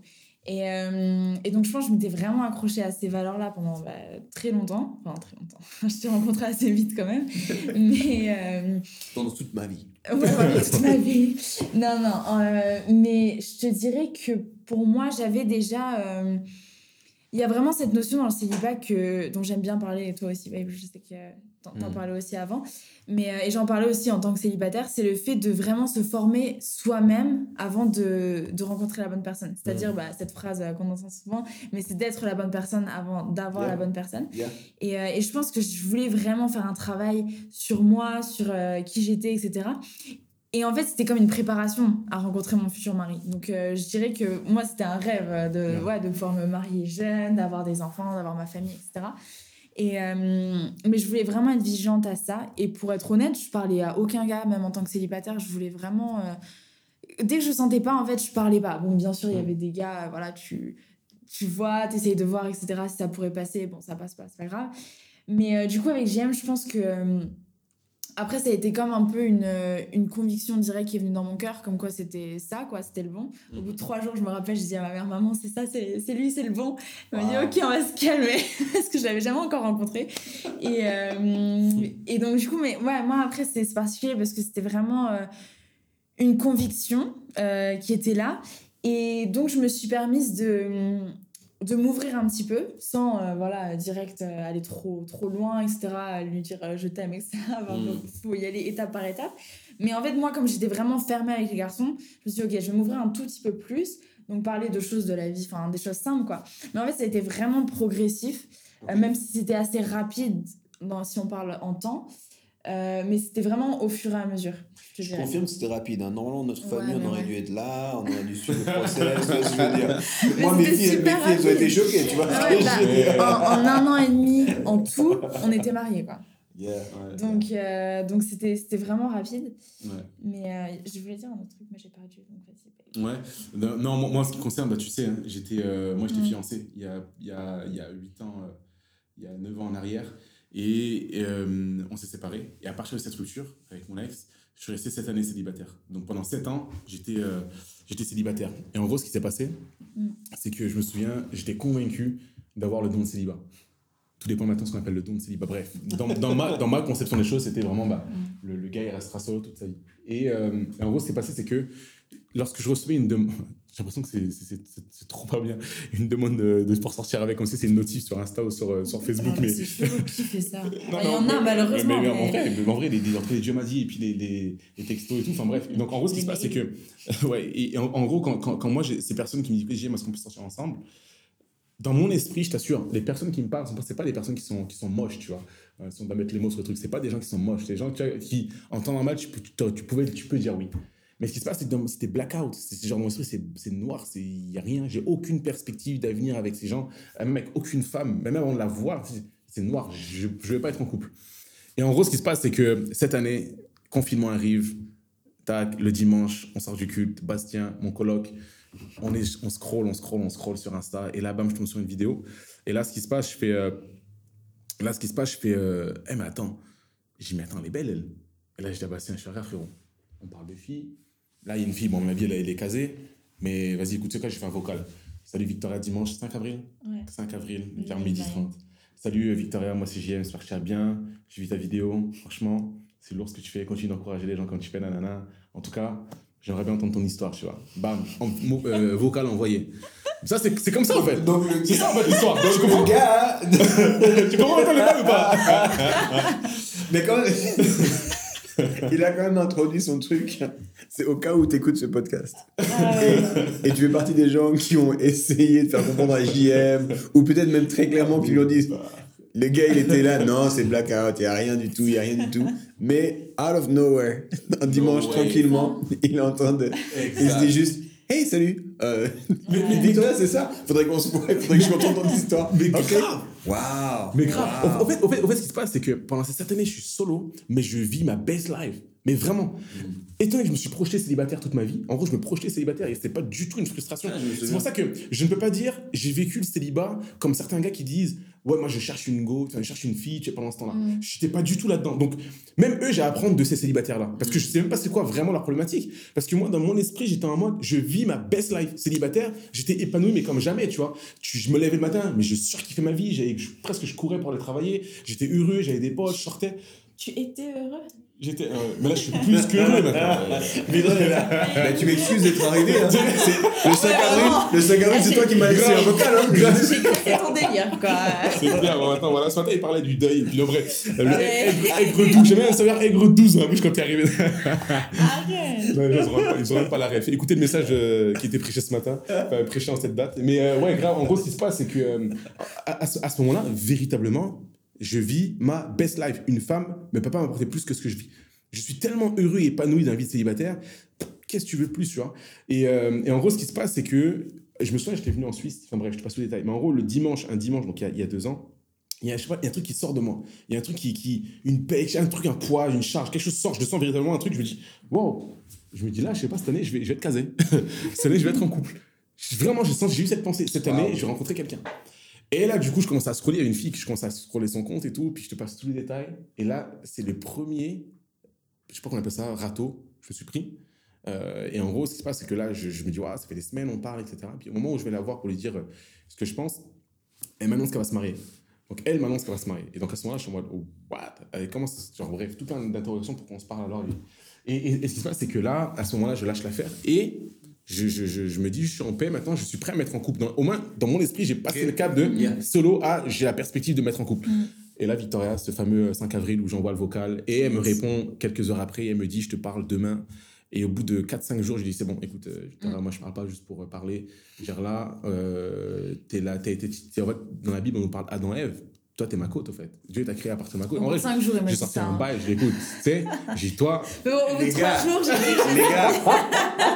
Et, euh, et donc je pense que je m'étais vraiment accrochée à ces valeurs-là pendant bah, très longtemps. Enfin, très longtemps. <laughs> je t'ai rencontré assez vite quand même. <laughs> Mais... euh, Pendant toute ma vie. Ouais, voilà, toute ma vie. Non, non. euh, mais je te dirais que pour moi, j'avais déjà. euh, Il y a vraiment cette notion dans le célibat que, dont j'aime bien parler, et toi aussi, babe, je sais que t'en Mhm. parlais aussi avant. Mais, euh, et j'en parlais aussi en tant que célibataire, c'est le fait de vraiment se former soi-même avant de, de rencontrer la bonne personne. C'est-à-dire bah, cette phrase euh, qu'on entend souvent, mais c'est d'être la bonne personne avant d'avoir Yeah. la bonne personne. Yeah. Et, euh, et je pense que je voulais vraiment faire un travail sur moi, sur euh, qui j'étais, etc. Et en fait, c'était comme une préparation à rencontrer mon futur mari. Donc, euh, je dirais que moi, c'était un rêve de, Yeah. ouais, de pouvoir me marier jeune, d'avoir des enfants, d'avoir ma famille, etc. Et, euh, mais je voulais vraiment être vigilante à ça. Et pour être honnête, je parlais à aucun gars, même en tant que célibataire. Je voulais vraiment. euh, Dès que je sentais pas, en fait, je parlais pas. Bon, bien sûr, il y Mm. avait des gars, euh, voilà, tu, tu vois, tu essayes de voir, etc. Si ça pourrait passer, bon, ça passe pas, c'est pas grave. Mais euh, du coup, avec JM, je pense que. Après, ça a été comme un peu une, euh, une conviction directe qui est venue dans mon cœur, comme quoi c'était ça, quoi, c'était le bon. Au bout de trois jours, je me rappelle, je dis à ma mère, maman, c'est ça, c'est c'est lui, c'est le bon. Elle m'a Wow. dit, ok, on va se calmer, <laughs> parce que je l'avais jamais encore rencontré. Et, euh, et donc, du coup, mais ouais, moi, après, c'est c'est particulier parce que c'était vraiment euh, une conviction euh, qui était là. Et donc, je me suis permise de, de m'ouvrir un petit peu, sans, euh, voilà, direct euh, aller trop, trop loin, etc., lui dire euh, je t'aime, etc. <laughs> Enfin, Mm. donc, faut y aller étape par étape. Mais en fait, moi, comme j'étais vraiment fermée avec les garçons, je me suis dit, ok, je vais m'ouvrir un tout petit peu plus. Donc, parler de choses de la vie, enfin, des choses simples, quoi. Mais en fait, ça a été vraiment progressif, même si c'était assez rapide, dans, si on parle en temps. Mais c'était vraiment au fur et à mesure. Je, Je dirais. confirme que c'était rapide. hein. Normalement, notre famille, on aurait ouais. dû être là, on aurait dû suivre le process. que je veux dire. <laughs> Mais Moi, mes filles, mes filles, elles ont été choquées, tu vois. Ah ouais, bah, en, en un an et demi, en tout, on était mariés, quoi. donc, euh, donc c'était, c'était vraiment rapide. Mais euh, je voulais dire un autre truc, mais j'ai perdu. Donc ouais. Non, moi, en ce qui concerne, bah, tu sais, hein, j'étais, euh, moi, j'étais fiancé il y a, il y, a, il y a 8 ans, il y a 9 ans en arrière. Et on s'est séparés. Et à partir de cette rupture avec mon ex, je suis resté 7 années célibataire. Donc pendant 7 ans, j'étais, j'étais célibataire. Et en gros, ce qui s'est passé, mm. c'est que je me souviens, j'étais convaincu d'avoir le don de célibat tout dépend maintenant de ce qu'on appelle le don de célibat. Bref, dans, dans, ma, dans ma conception des choses, c'était vraiment bah, le, le, gars, il restera solo toute sa vie. Et, euh, en gros, ce qui s'est passé, c'est que lorsque je recevais une demande, j'ai l'impression que c'est trop pas bien, une demande de, de pour sortir avec, comme si c'est une notif sur Insta ou sur, euh, sur Facebook. Ah, mais c'est chelou qui fait ça. <laughs> il y en a malheureusement. Mais, En, vrai, en vrai, les, les, les Dieu m'a dit et puis les, les, les, textos et tout, enfin bref. Donc en gros, ce qui se passe, c'est que, <laughs> ouais, et en, gros, quand, quand, quand moi, ces personnes qui me disent, est-ce qu'on peut sortir ensemble? Dans mon esprit, je t'assure, les personnes qui me parlent, ce pas des personnes qui sont, qui sont moches, tu vois. Euh, si on doit mettre les mots sur le truc, c'est pas des gens qui sont moches. C'est des gens qui, en temps normal, tu, tu, pouvais, tu peux dire oui. Mais ce qui se passe, c'était blackout. C'est genre, mon esprit, c'est noir, il n'y a rien. J'ai aucune perspective d'avenir avec ces gens, même avec aucune femme, même avant de la voir, c'est noir. Je ne vais pas être en couple. Et en gros, ce qui se passe, c'est que cette année, confinement arrive, tac, le dimanche, on sort du culte, Bastien, mon coloc, on, est, on scroll, on scroll, on scroll sur Insta. Et là, bam, je tombe sur une vidéo. Et là, ce qui se passe, je fais. Euh, là, ce qui se passe, je fais. Euh, eh, mais attends. J'ai dit, mais attends, elle est belle, elle. Et là, je dis, ah bah, c'est un frérot. On parle de filles. Là, il y a une fille, bon, ma vie, elle, elle est casée. Mais vas-y, écoute ce cas, je fais un vocal. Salut Victoria, dimanche 5 avril ouais. 5 avril, vers midi 30. Salut Victoria, moi c'est JM, j'espère que tu vas bien. J'ai vu ta vidéo, franchement, c'est lourd ce que tu fais. Continue d'encourager les gens quand tu fais nanana. En tout cas, J'aimerais bien entendre ton histoire, tu vois. Bam, euh, vocal envoyé. Ça, c'est comme ça, en fait. C'est ça, en fait, l'histoire. Donc, le gars... tu comprends le bail <laughs> ou pas? <laughs> Mais quand même... <laughs> Il a quand même introduit son truc. C'est au cas où tu écoutes ce podcast. Ah et, tu fais partie des gens qui ont essayé de faire comprendre à JM, ou peut-être même très clairement qui lui ont dit le gars, il était là, non, c'est blackout, il n'y a rien du tout, il n'y a rien du tout. Mais out of nowhere, un dimanche, tranquillement, il entend de. Il se dit juste, hey, salut. Euh, <laughs> mais, mais Victoria, c'est ça. Faudrait qu'on se voit, faudrait que je m'entende ton histoire. Mais grave. Waouh. Mais grave. En, fait, en, fait, en, fait, ce qui se passe, c'est que pendant ces cette année, je suis solo, mais je vis ma best life. Mais vraiment, mm. étant donné que je me suis projeté célibataire toute ma vie, en gros, je me projetais célibataire et c'était pas du tout une frustration. Ah, c'est pour ça que je ne peux pas dire j'ai vécu le célibat comme certains gars qui disent ouais, moi je cherche une go, je cherche une fille, tu sais, pendant ce temps-là. Mm. Je n'étais pas du tout là-dedans. Donc, même eux, j'ai à apprendre de ces célibataires-là. Parce que je sais même pas c'est quoi vraiment leur problématique. Parce que moi, dans mon esprit, j'étais en mode je vis ma best life célibataire, j'étais épanoui, mais comme jamais, tu vois. je me levais le matin, mais je surkiffais ma vie, presque je courais pour aller travailler, j'étais heureux, j'avais des potes, je sortais. Tu étais heureux? J'étais. Euh, mais là, je suis plus <laughs> que heureux maintenant. mais non, là, bah, tu m'excuses d'être arrivé. Hein. Le 5 avril, le 5 avril c'est toi qui m'as laissé un vocal. Hein. J'ai compris ton délire, quoi. C'est bien, bon, maintenant, voilà. Ce matin, il parlait du deuil. Et puis, le vrai, le aigre 12. J'aimais bien savoir aigre 12 dans la bouche quand t'es arrivé. Arrête. Non, ils n'auront même pas la ref. Écoutez le message euh, qui était prêché ce matin, enfin, prêché en cette date. Mais euh, ouais, grave, en gros, ce qui se passe, c'est que à, à ce moment-là, véritablement, je vis ma best life. Une femme ne peut pas m'apporter plus que ce que je vis. Je suis tellement heureux et épanoui d'un vie célibataire. Qu'est-ce que tu veux plus, tu vois? Et, euh, et, en gros, ce qui se passe, c'est que je me souviens, j'étais venu en Suisse. Enfin bref, je te passe le détail. Mais en gros, le dimanche, un dimanche, donc il y a, deux ans, il y, a, je sais pas, il y a un truc qui sort de moi. Il y a un truc qui, qui une paix, un truc, un poids, une charge, quelque chose sort. Je sens véritablement un truc. Je me dis, wow. Je me dis là, je sais pas, cette année, je vais, je vais être casé. <laughs> cette année, je vais être en couple. Vraiment, j'ai eu cette pensée. Cette année, je vais rencontrer quelqu'un. Et là, du coup, je commence à scroller. Il y a une fille qui commence à scroller son compte et tout. Puis je te passe tous les détails. Et là, c'est le premier, je sais pas qu'on appelle ça, râteau. Je me suis pris. Euh, et en gros, ce qui se passe, c'est que là, je, me dis, ouais, ça fait des semaines, on parle, etc. Puis au moment où je vais la voir pour lui dire euh, ce que je pense, elle m'annonce qu'elle va se marier. Donc elle m'annonce qu'elle va se marier. Et donc à ce moment-là, je suis en mode, oh, what Elle commence, genre, bref, tout plein d'interrogations pour qu'on se parle alors. Lui. Et, et, ce qui se passe, c'est que là, à ce moment-là, je lâche l'affaire. Et je, je, je, me dis, je suis en paix maintenant, je suis prêt à mettre en couple. au moins, dans mon esprit, j'ai passé le cap de solo à j'ai la perspective de mettre en couple. Mm. Et là, Victoria, ce fameux 5 avril où j'envoie le vocal, et elle me répond quelques heures après, elle me dit, je te parle demain. Et au bout de 4-5 jours, je dis, c'est bon, écoute, euh, Victoria, mm. moi, je parle pas juste pour euh, parler. Dire là, euh, es là, t'es, en fait, dans la Bible, on nous parle Adam et Ève. Toi, t'es ma côte, au fait. Dieu t'a créé à partir de ma côte. En de vrai, cinq jours, il m'a j'ai sorti un hein. bail, je l'écoute. tu sais, j'ai dit, toi, Mais au bout de trois jours, j'ai dit Les gars,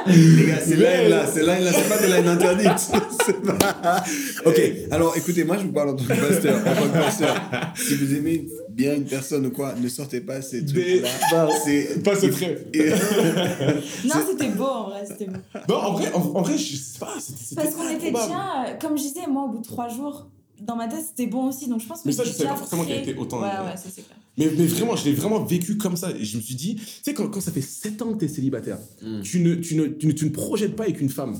les gars, c'est line là, c'est line là, c'est pas des lines interdites. <laughs> C'est pas- Ok, alors écoutez, moi je vous parle en tant que pasteur, en tant que pasteur. Si vous aimez bien une personne ou quoi, ne sortez pas ces trucs-là. C'est pas secret. Et- <laughs> Non, c'était beau en vrai, c'était beau. Non, en vrai, en, en vrai, je sais pas, Parce qu'on était déjà, comme je disais, moi, au bout de trois jours, dans ma tête, c'était bon aussi. Donc je pense que Mais ça, je savais pas forcément qu'elle était autant, Ouais, euh, ouais, ça c'est clair. Mais, mais vraiment, je l'ai vraiment vécu comme ça. Et je me suis dit, tu sais, quand, quand ça fait 7 ans que tu es célibataire, Mm. tu, ne, tu, ne, tu, ne, tu ne projettes pas avec une femme.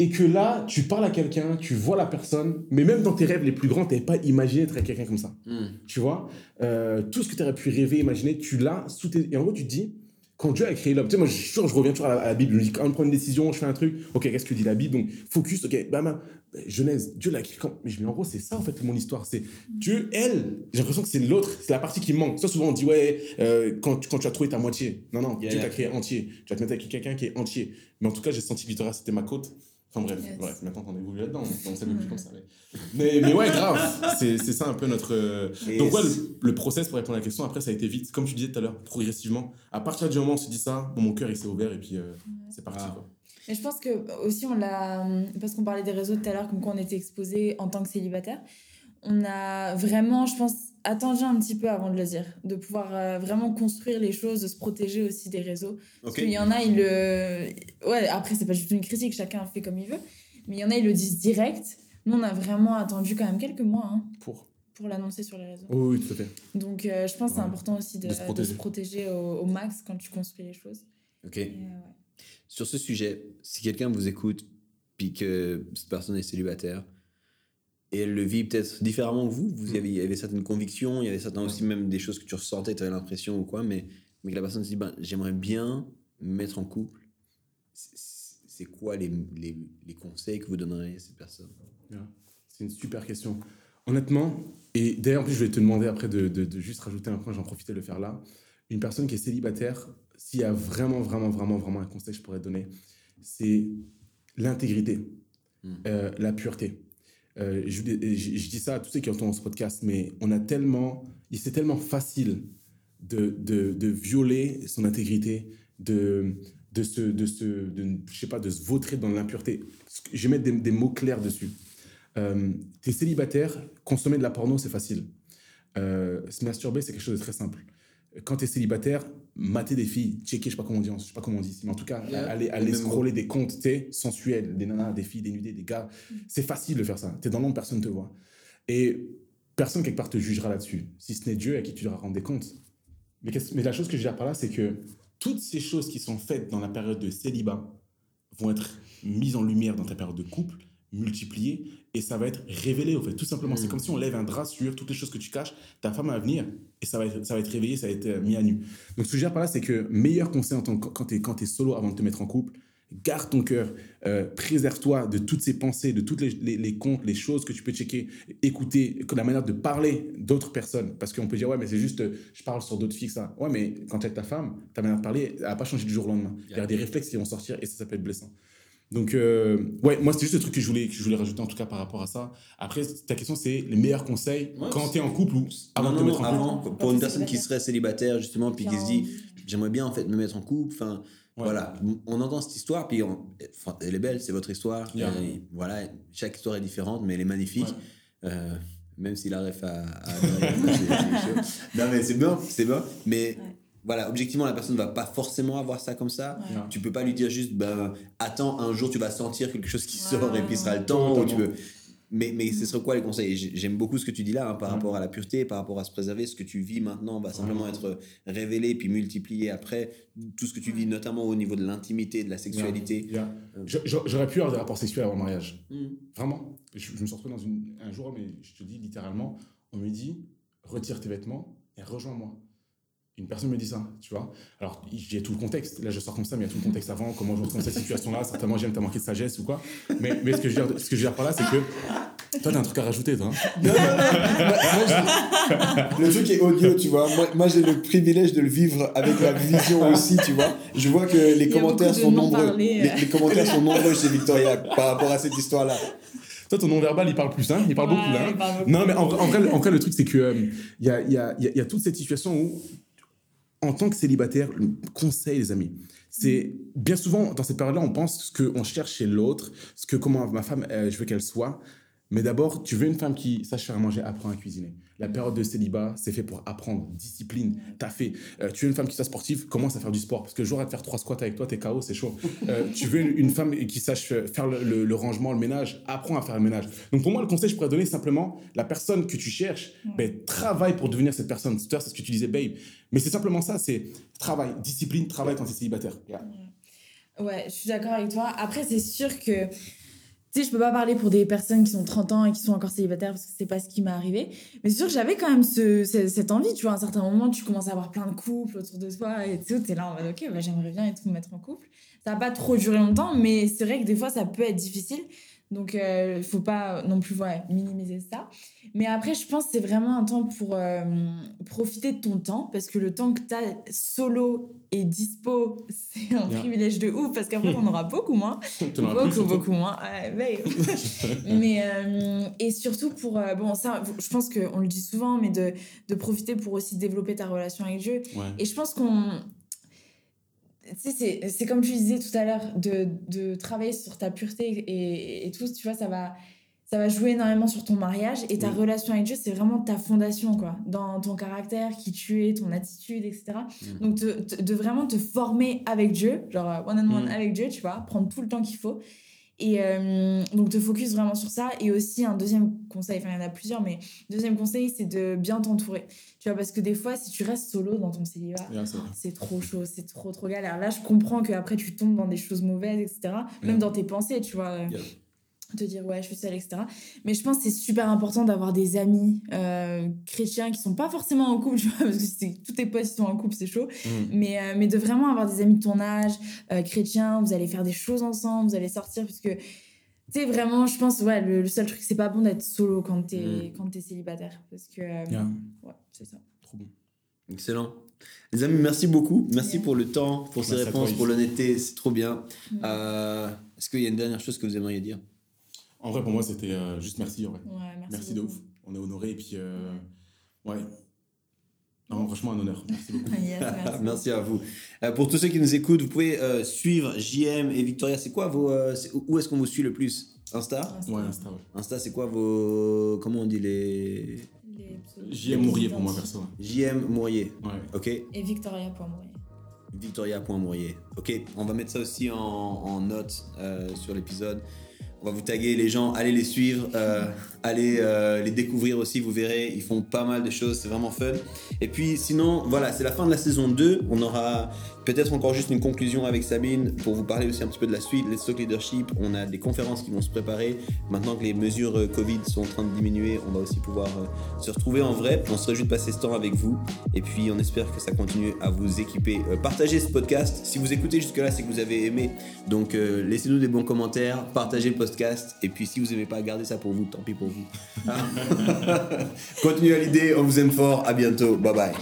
Et que là, tu parles à quelqu'un, tu vois la personne, mais même dans tes rêves les plus grands, tu n'avais pas imaginé être avec quelqu'un comme ça. Hmm. Tu vois? Euh, Tout ce que tu aurais pu rêver, imaginer, tu l'as sous tes... Et en gros, tu te dis, quand Dieu a créé l'homme, tu sais, moi, je, je reviens toujours à la, à la Bible, je me dis, quand on prend une décision, je fais un truc, ok, qu'est-ce que dit la Bible? Donc, focus, ok, bah, bah, Genèse, Dieu l'a créé quand... Mais en gros, c'est ça, en fait, mon histoire. C'est Dieu, elle, j'ai l'impression que c'est l'autre, c'est la partie qui me manque. Ça, souvent, on dit, ouais, euh, quand, tu- quand tu as trouvé ta moitié. Non, non, Yeah, Dieu yeah. t'a créé entier. Tu vas te mettre avec quelqu'un qui est entier. Mais en tout cas, j'ai senti que Victoria, c'était ma côte. Enfin bref, Yes. bref, maintenant qu'on évolue là-dedans, on s'aime plus comme ça. Mais, mais, mais ouais, grave, c'est c'est ça un peu notre... euh, Donc ouais, le, le process, pour répondre à la question, après, ça a été vite, comme tu disais tout à l'heure, progressivement. À partir du moment où on se dit ça, bon, mon cœur, il s'est ouvert et puis euh, c'est parti. Ah. Quoi. Mais je pense que aussi on l'a parce qu'on parlait des réseaux tout à l'heure comme quoi on était exposé en tant que célibataire. On a vraiment, je pense, attendu un petit peu avant de le dire, de pouvoir euh, vraiment construire les choses, de se protéger aussi des réseaux. Parce qu'il y en a, ils le. Ouais, après, c'est pas du tout une critique, chacun fait comme il veut. Mais il y en a, ils le disent direct. Nous, on a vraiment attendu quand même quelques mois hein, Pour... pour l'annoncer sur les réseaux. Oh, oui, tout à fait. Donc, euh, je pense que c'est important aussi de, De se de protéger. se protéger au, au max quand tu construis les choses. Ok. Et, euh, ouais. Sur ce sujet, si quelqu'un vous écoute, puis que cette personne est célibataire, et elle le vit peut-être différemment que vous, vous Mm. avez, il y avait certaines convictions, il y avait certains aussi même des choses que tu ressentais, tu avais l'impression ou quoi, mais, mais que la personne se dit, ben, j'aimerais bien me mettre en couple. C'est- quoi les, les, les conseils que vous donneriez à cette personne? C'est une super question. Honnêtement, et d'ailleurs, en plus, je vais te demander après de, de- de juste rajouter un point, j'en profitais de le faire là. Une personne qui est célibataire, s'il y a vraiment, vraiment, vraiment, vraiment un conseil que je pourrais te donner, c'est l'intégrité, Mm. euh, la pureté. Euh, je, dis ça à tous ceux qui entendent ce podcast, mais on a tellement, c'est tellement facile de, de, violer son intégrité, de, de se, de se, je sais pas, de se vautrer dans l'impureté. Je vais mettre des, mots clairs dessus. Euh, t'es célibataire, consommer de la porno, c'est facile. Euh, se masturber, c'est quelque chose de très simple. Quand t'es célibataire, mater des filles, checker, je sais pas comment on dit, je sais pas comment on dit, mais en tout cas, Yeah. aller, Le aller scroller des comptes, tu sensuels, des nanas, des filles, des nudés, des gars, c'est facile de faire ça. T'es dans l'ombre, personne te voit. Et personne quelque part te jugera là-dessus, si ce n'est Dieu à qui tu devras rendre des comptes. Mais, mais la chose que je veux dire par là, c'est que toutes ces choses qui sont faites dans la période de célibat vont être mises en lumière dans ta période de couple, multipliées, et ça va être révélé, au fait. Tout simplement, c'est Mm. comme si on lève un drap sur toutes les choses que tu caches, ta femme va venir, et ça va être, ça va être réveillé, ça va être euh, mis à nu. Donc, ce que je veux dire par là, c'est que meilleur conseil en tant que- quand tu es, quand solo avant de te mettre en couple, garde ton cœur, euh, préserve-toi de toutes ces pensées, de toutes les, les, les comptes, les choses que tu peux checker, écouter, que la manière de parler d'autres personnes. Parce qu'on peut dire, ouais, mais c'est juste, euh, je parle sur d'autres filles, ça. Ouais, mais quand tu es avec ta femme, ta manière de parler, elle n'a pas changé du jour au lendemain. Il y a des réflexes qui vont sortir et ça, ça peut être blessant. Donc, euh, ouais, moi, c'était juste le truc que je, voulais, que je voulais rajouter en tout cas par rapport à ça. Après, ta question, c'est les meilleurs conseils Ouais, quand c'est- tu es en couple ou avant non, de te non, mettre en non, couple. avant, Quand pour une personne qui serait célibataire, justement, puis qui se dit, j'aimerais bien en fait me mettre en couple, enfin, Ouais. Voilà, on entend cette histoire, puis on- enfin, elle est belle, c'est votre histoire. Yeah. Euh, voilà, chaque histoire est différente, mais elle est magnifique. Ouais. Euh, même s'il arrive à. c'est- c'est non, mais c'est bien, c'est bien. Mais Ouais. Voilà, objectivement, la personne ne va pas forcément avoir ça comme ça. Ouais. Tu peux pas lui dire juste, ben, attends, un jour tu vas sentir quelque chose qui Ouais, sort et puis ce sera le temps. Ou tu veux... Mais, mais ce serait quoi les conseils? J'aime beaucoup ce que tu dis là hein, par Ouais. rapport à la pureté, par rapport à se préserver. Ce que tu vis maintenant va simplement Ouais. être révélé puis multiplié après. Tout ce que tu vis, notamment au niveau de l'intimité, de la sexualité. Yeah. Je- J'aurais pu avoir des rapports sexuels avant le mariage. Mm. Vraiment. Je, je me suis retrouvé dans une, un jour, mais je te dis littéralement, on me dit retire tes vêtements et rejoins-moi. Une personne me dit ça, tu vois. Alors, y a tout le contexte. Là, je sors comme ça, mais il y a tout le contexte avant, comment je retrouve dans cette situation-là. Certainement, j'aime, t'as manqué de sagesse ou quoi. Mais, mais ce, que je veux dire, ce que je veux dire par là, c'est que toi, t'as un truc à rajouter, toi. hein. Non, non. Moi, Le truc est audio, tu vois. Moi, moi, j'ai le privilège de le vivre avec la vision aussi, tu vois. Je vois que les y commentaires sont nombreux. Les, euh. les commentaires sont nombreux chez Victoria par rapport à cette histoire-là. Toi, ton non-verbal, il parle plus, hein Il parle beaucoup, là. Hein. non, mais en, vrai, en, vrai, le truc, c'est que euh, il y, a, y, a, y, a, toute cette situation où, en tant que célibataire, conseil, les amis, c'est bien souvent, dans cette période-là, on pense ce qu'on cherche chez l'autre, ce que comment ma femme, euh, je veux qu'elle soit. Mais d'abord, tu veux une femme qui sache faire à manger, apprend à cuisiner. La période de célibat, c'est fait pour apprendre, discipline, t'as fait. Euh, tu veux une femme qui soit sportive, commence à faire du sport. Parce que le jour à te faire trois squats avec toi, t'es KO, c'est chaud. Euh, tu veux une, femme qui sache faire le, rangement, le ménage, apprends à faire le ménage. Donc pour moi, le conseil, je pourrais donner simplement, la personne que tu cherches, ben, travaille pour devenir cette personne. C'est ce que tu disais, babe. Mais c'est simplement ça, c'est travail, discipline, travail quand tu es célibataire. Ouais, je suis d'accord avec toi. Après, c'est sûr que sais, je peux pas parler pour des personnes qui sont 30 ans et qui sont encore célibataires parce que c'est pas ce qui m'est arrivé. Mais c'est sûr que j'avais quand même ce, cette envie, tu vois. À un certain moment, tu commences à avoir plein de couples autour de toi et tu es là en mode, ok, bah, j'aimerais bien être, me mettre en couple. Ça n'a pas trop duré longtemps, mais c'est vrai que des fois, ça peut être difficile. Donc, il euh, faut pas non plus minimiser ça. Mais après, je pense que c'est vraiment un temps pour euh, profiter de ton temps parce que le temps que tu as solo et dispo, <laughs> c'est un privilège de ouf parce qu'après, on aura <laughs> beaucoup moins. beaucoup, beaucoup moins. <laughs> mais, euh, et surtout pour. bon, ça, je pense qu'on le dit souvent, mais de, de profiter pour aussi développer ta relation avec Dieu. Et je pense qu'on tu sais, c'est comme tu disais tout à l'heure, de, de, travailler sur ta pureté et, et, tout, tu vois, ça va, ça va jouer énormément sur ton mariage et ta relation avec Dieu, c'est vraiment ta fondation, quoi, dans ton caractère, qui tu es, ton attitude, etc. Mm. Donc, de, vraiment te former avec Dieu, genre one-on-one mm. avec Dieu, tu vois, prendre tout le temps qu'il faut. Et euh, donc, te focus vraiment sur ça. Et aussi, un deuxième conseil, enfin, il y en a plusieurs, mais deuxième conseil, c'est de bien t'entourer. Tu vois, parce que des fois, si tu restes solo dans ton célibat, c'est trop chaud, c'est trop, trop galère. Là, je comprends qu'après, tu tombes dans des choses mauvaises, etc. Même dans tes pensées, tu vois te dire ouais je suis seule etc mais je pense que c'est super important d'avoir des amis euh, chrétiens qui sont pas forcément en couple <laughs> tu vois parce que tous tes potes ils sont en couple c'est chaud. Mm. mais euh, mais de vraiment avoir des amis de ton âge euh, chrétiens vous allez faire des choses ensemble vous allez sortir parce que tu sais vraiment je pense ouais le, seul truc c'est pas bon d'être solo quand t'es es mm. quand t'es célibataire parce que ouais c'est ça. Trop bon. Excellent. Les amis merci beaucoup. Merci pour le temps pour ces réponses pour l'honnêteté c'est trop bien. Mm. est-ce qu'il y a une dernière chose que vous aimeriez dire? En vrai, pour moi, c'était euh, juste merci. Ouais, merci, merci de ouf. On est honoré. Et puis, euh, ouais. Non, franchement, un honneur. Merci beaucoup. <laughs> <laughs> merci. à vous. Euh, pour tous ceux qui nous écoutent, vous pouvez suivre JM et Victoria. C'est quoi vos. où est-ce qu'on vous suit le plus? Insta, Ouais, Insta. Ouais. Insta, c'est quoi vos. Comment on dit les. JM Mourier pour moi, perso. JM Mourier. Ouais. Ok. Et Victoria.mourier. Victoria.mourier. Ok, on va mettre ça aussi en, en note sur l'épisode. On va vous taguer les gens, allez les suivre, euh, allez euh, les découvrir aussi, vous verrez, ils font pas mal de choses, c'est vraiment fun. Et puis sinon, voilà, c'est la fin de la saison 2, on aura peut-être encore juste une conclusion avec Sabine pour vous parler aussi un petit peu de la suite, Let's Talk Leadership, on a des conférences qui vont se préparer. Maintenant que les mesures euh, Covid sont en train de diminuer, on va aussi pouvoir se retrouver en vrai. On se réjouit de passer ce temps avec vous et puis on espère que ça continue à vous équiper. partagez ce podcast, si vous écoutez jusque-là, c'est que vous avez aimé, donc laissez-nous des bons commentaires, partagez le podcast et puis si vous n'aimez pas, gardez ça pour vous, tant pis pour vous. <laughs> Continuez à l'idée, on vous aime fort. À bientôt. Bye bye.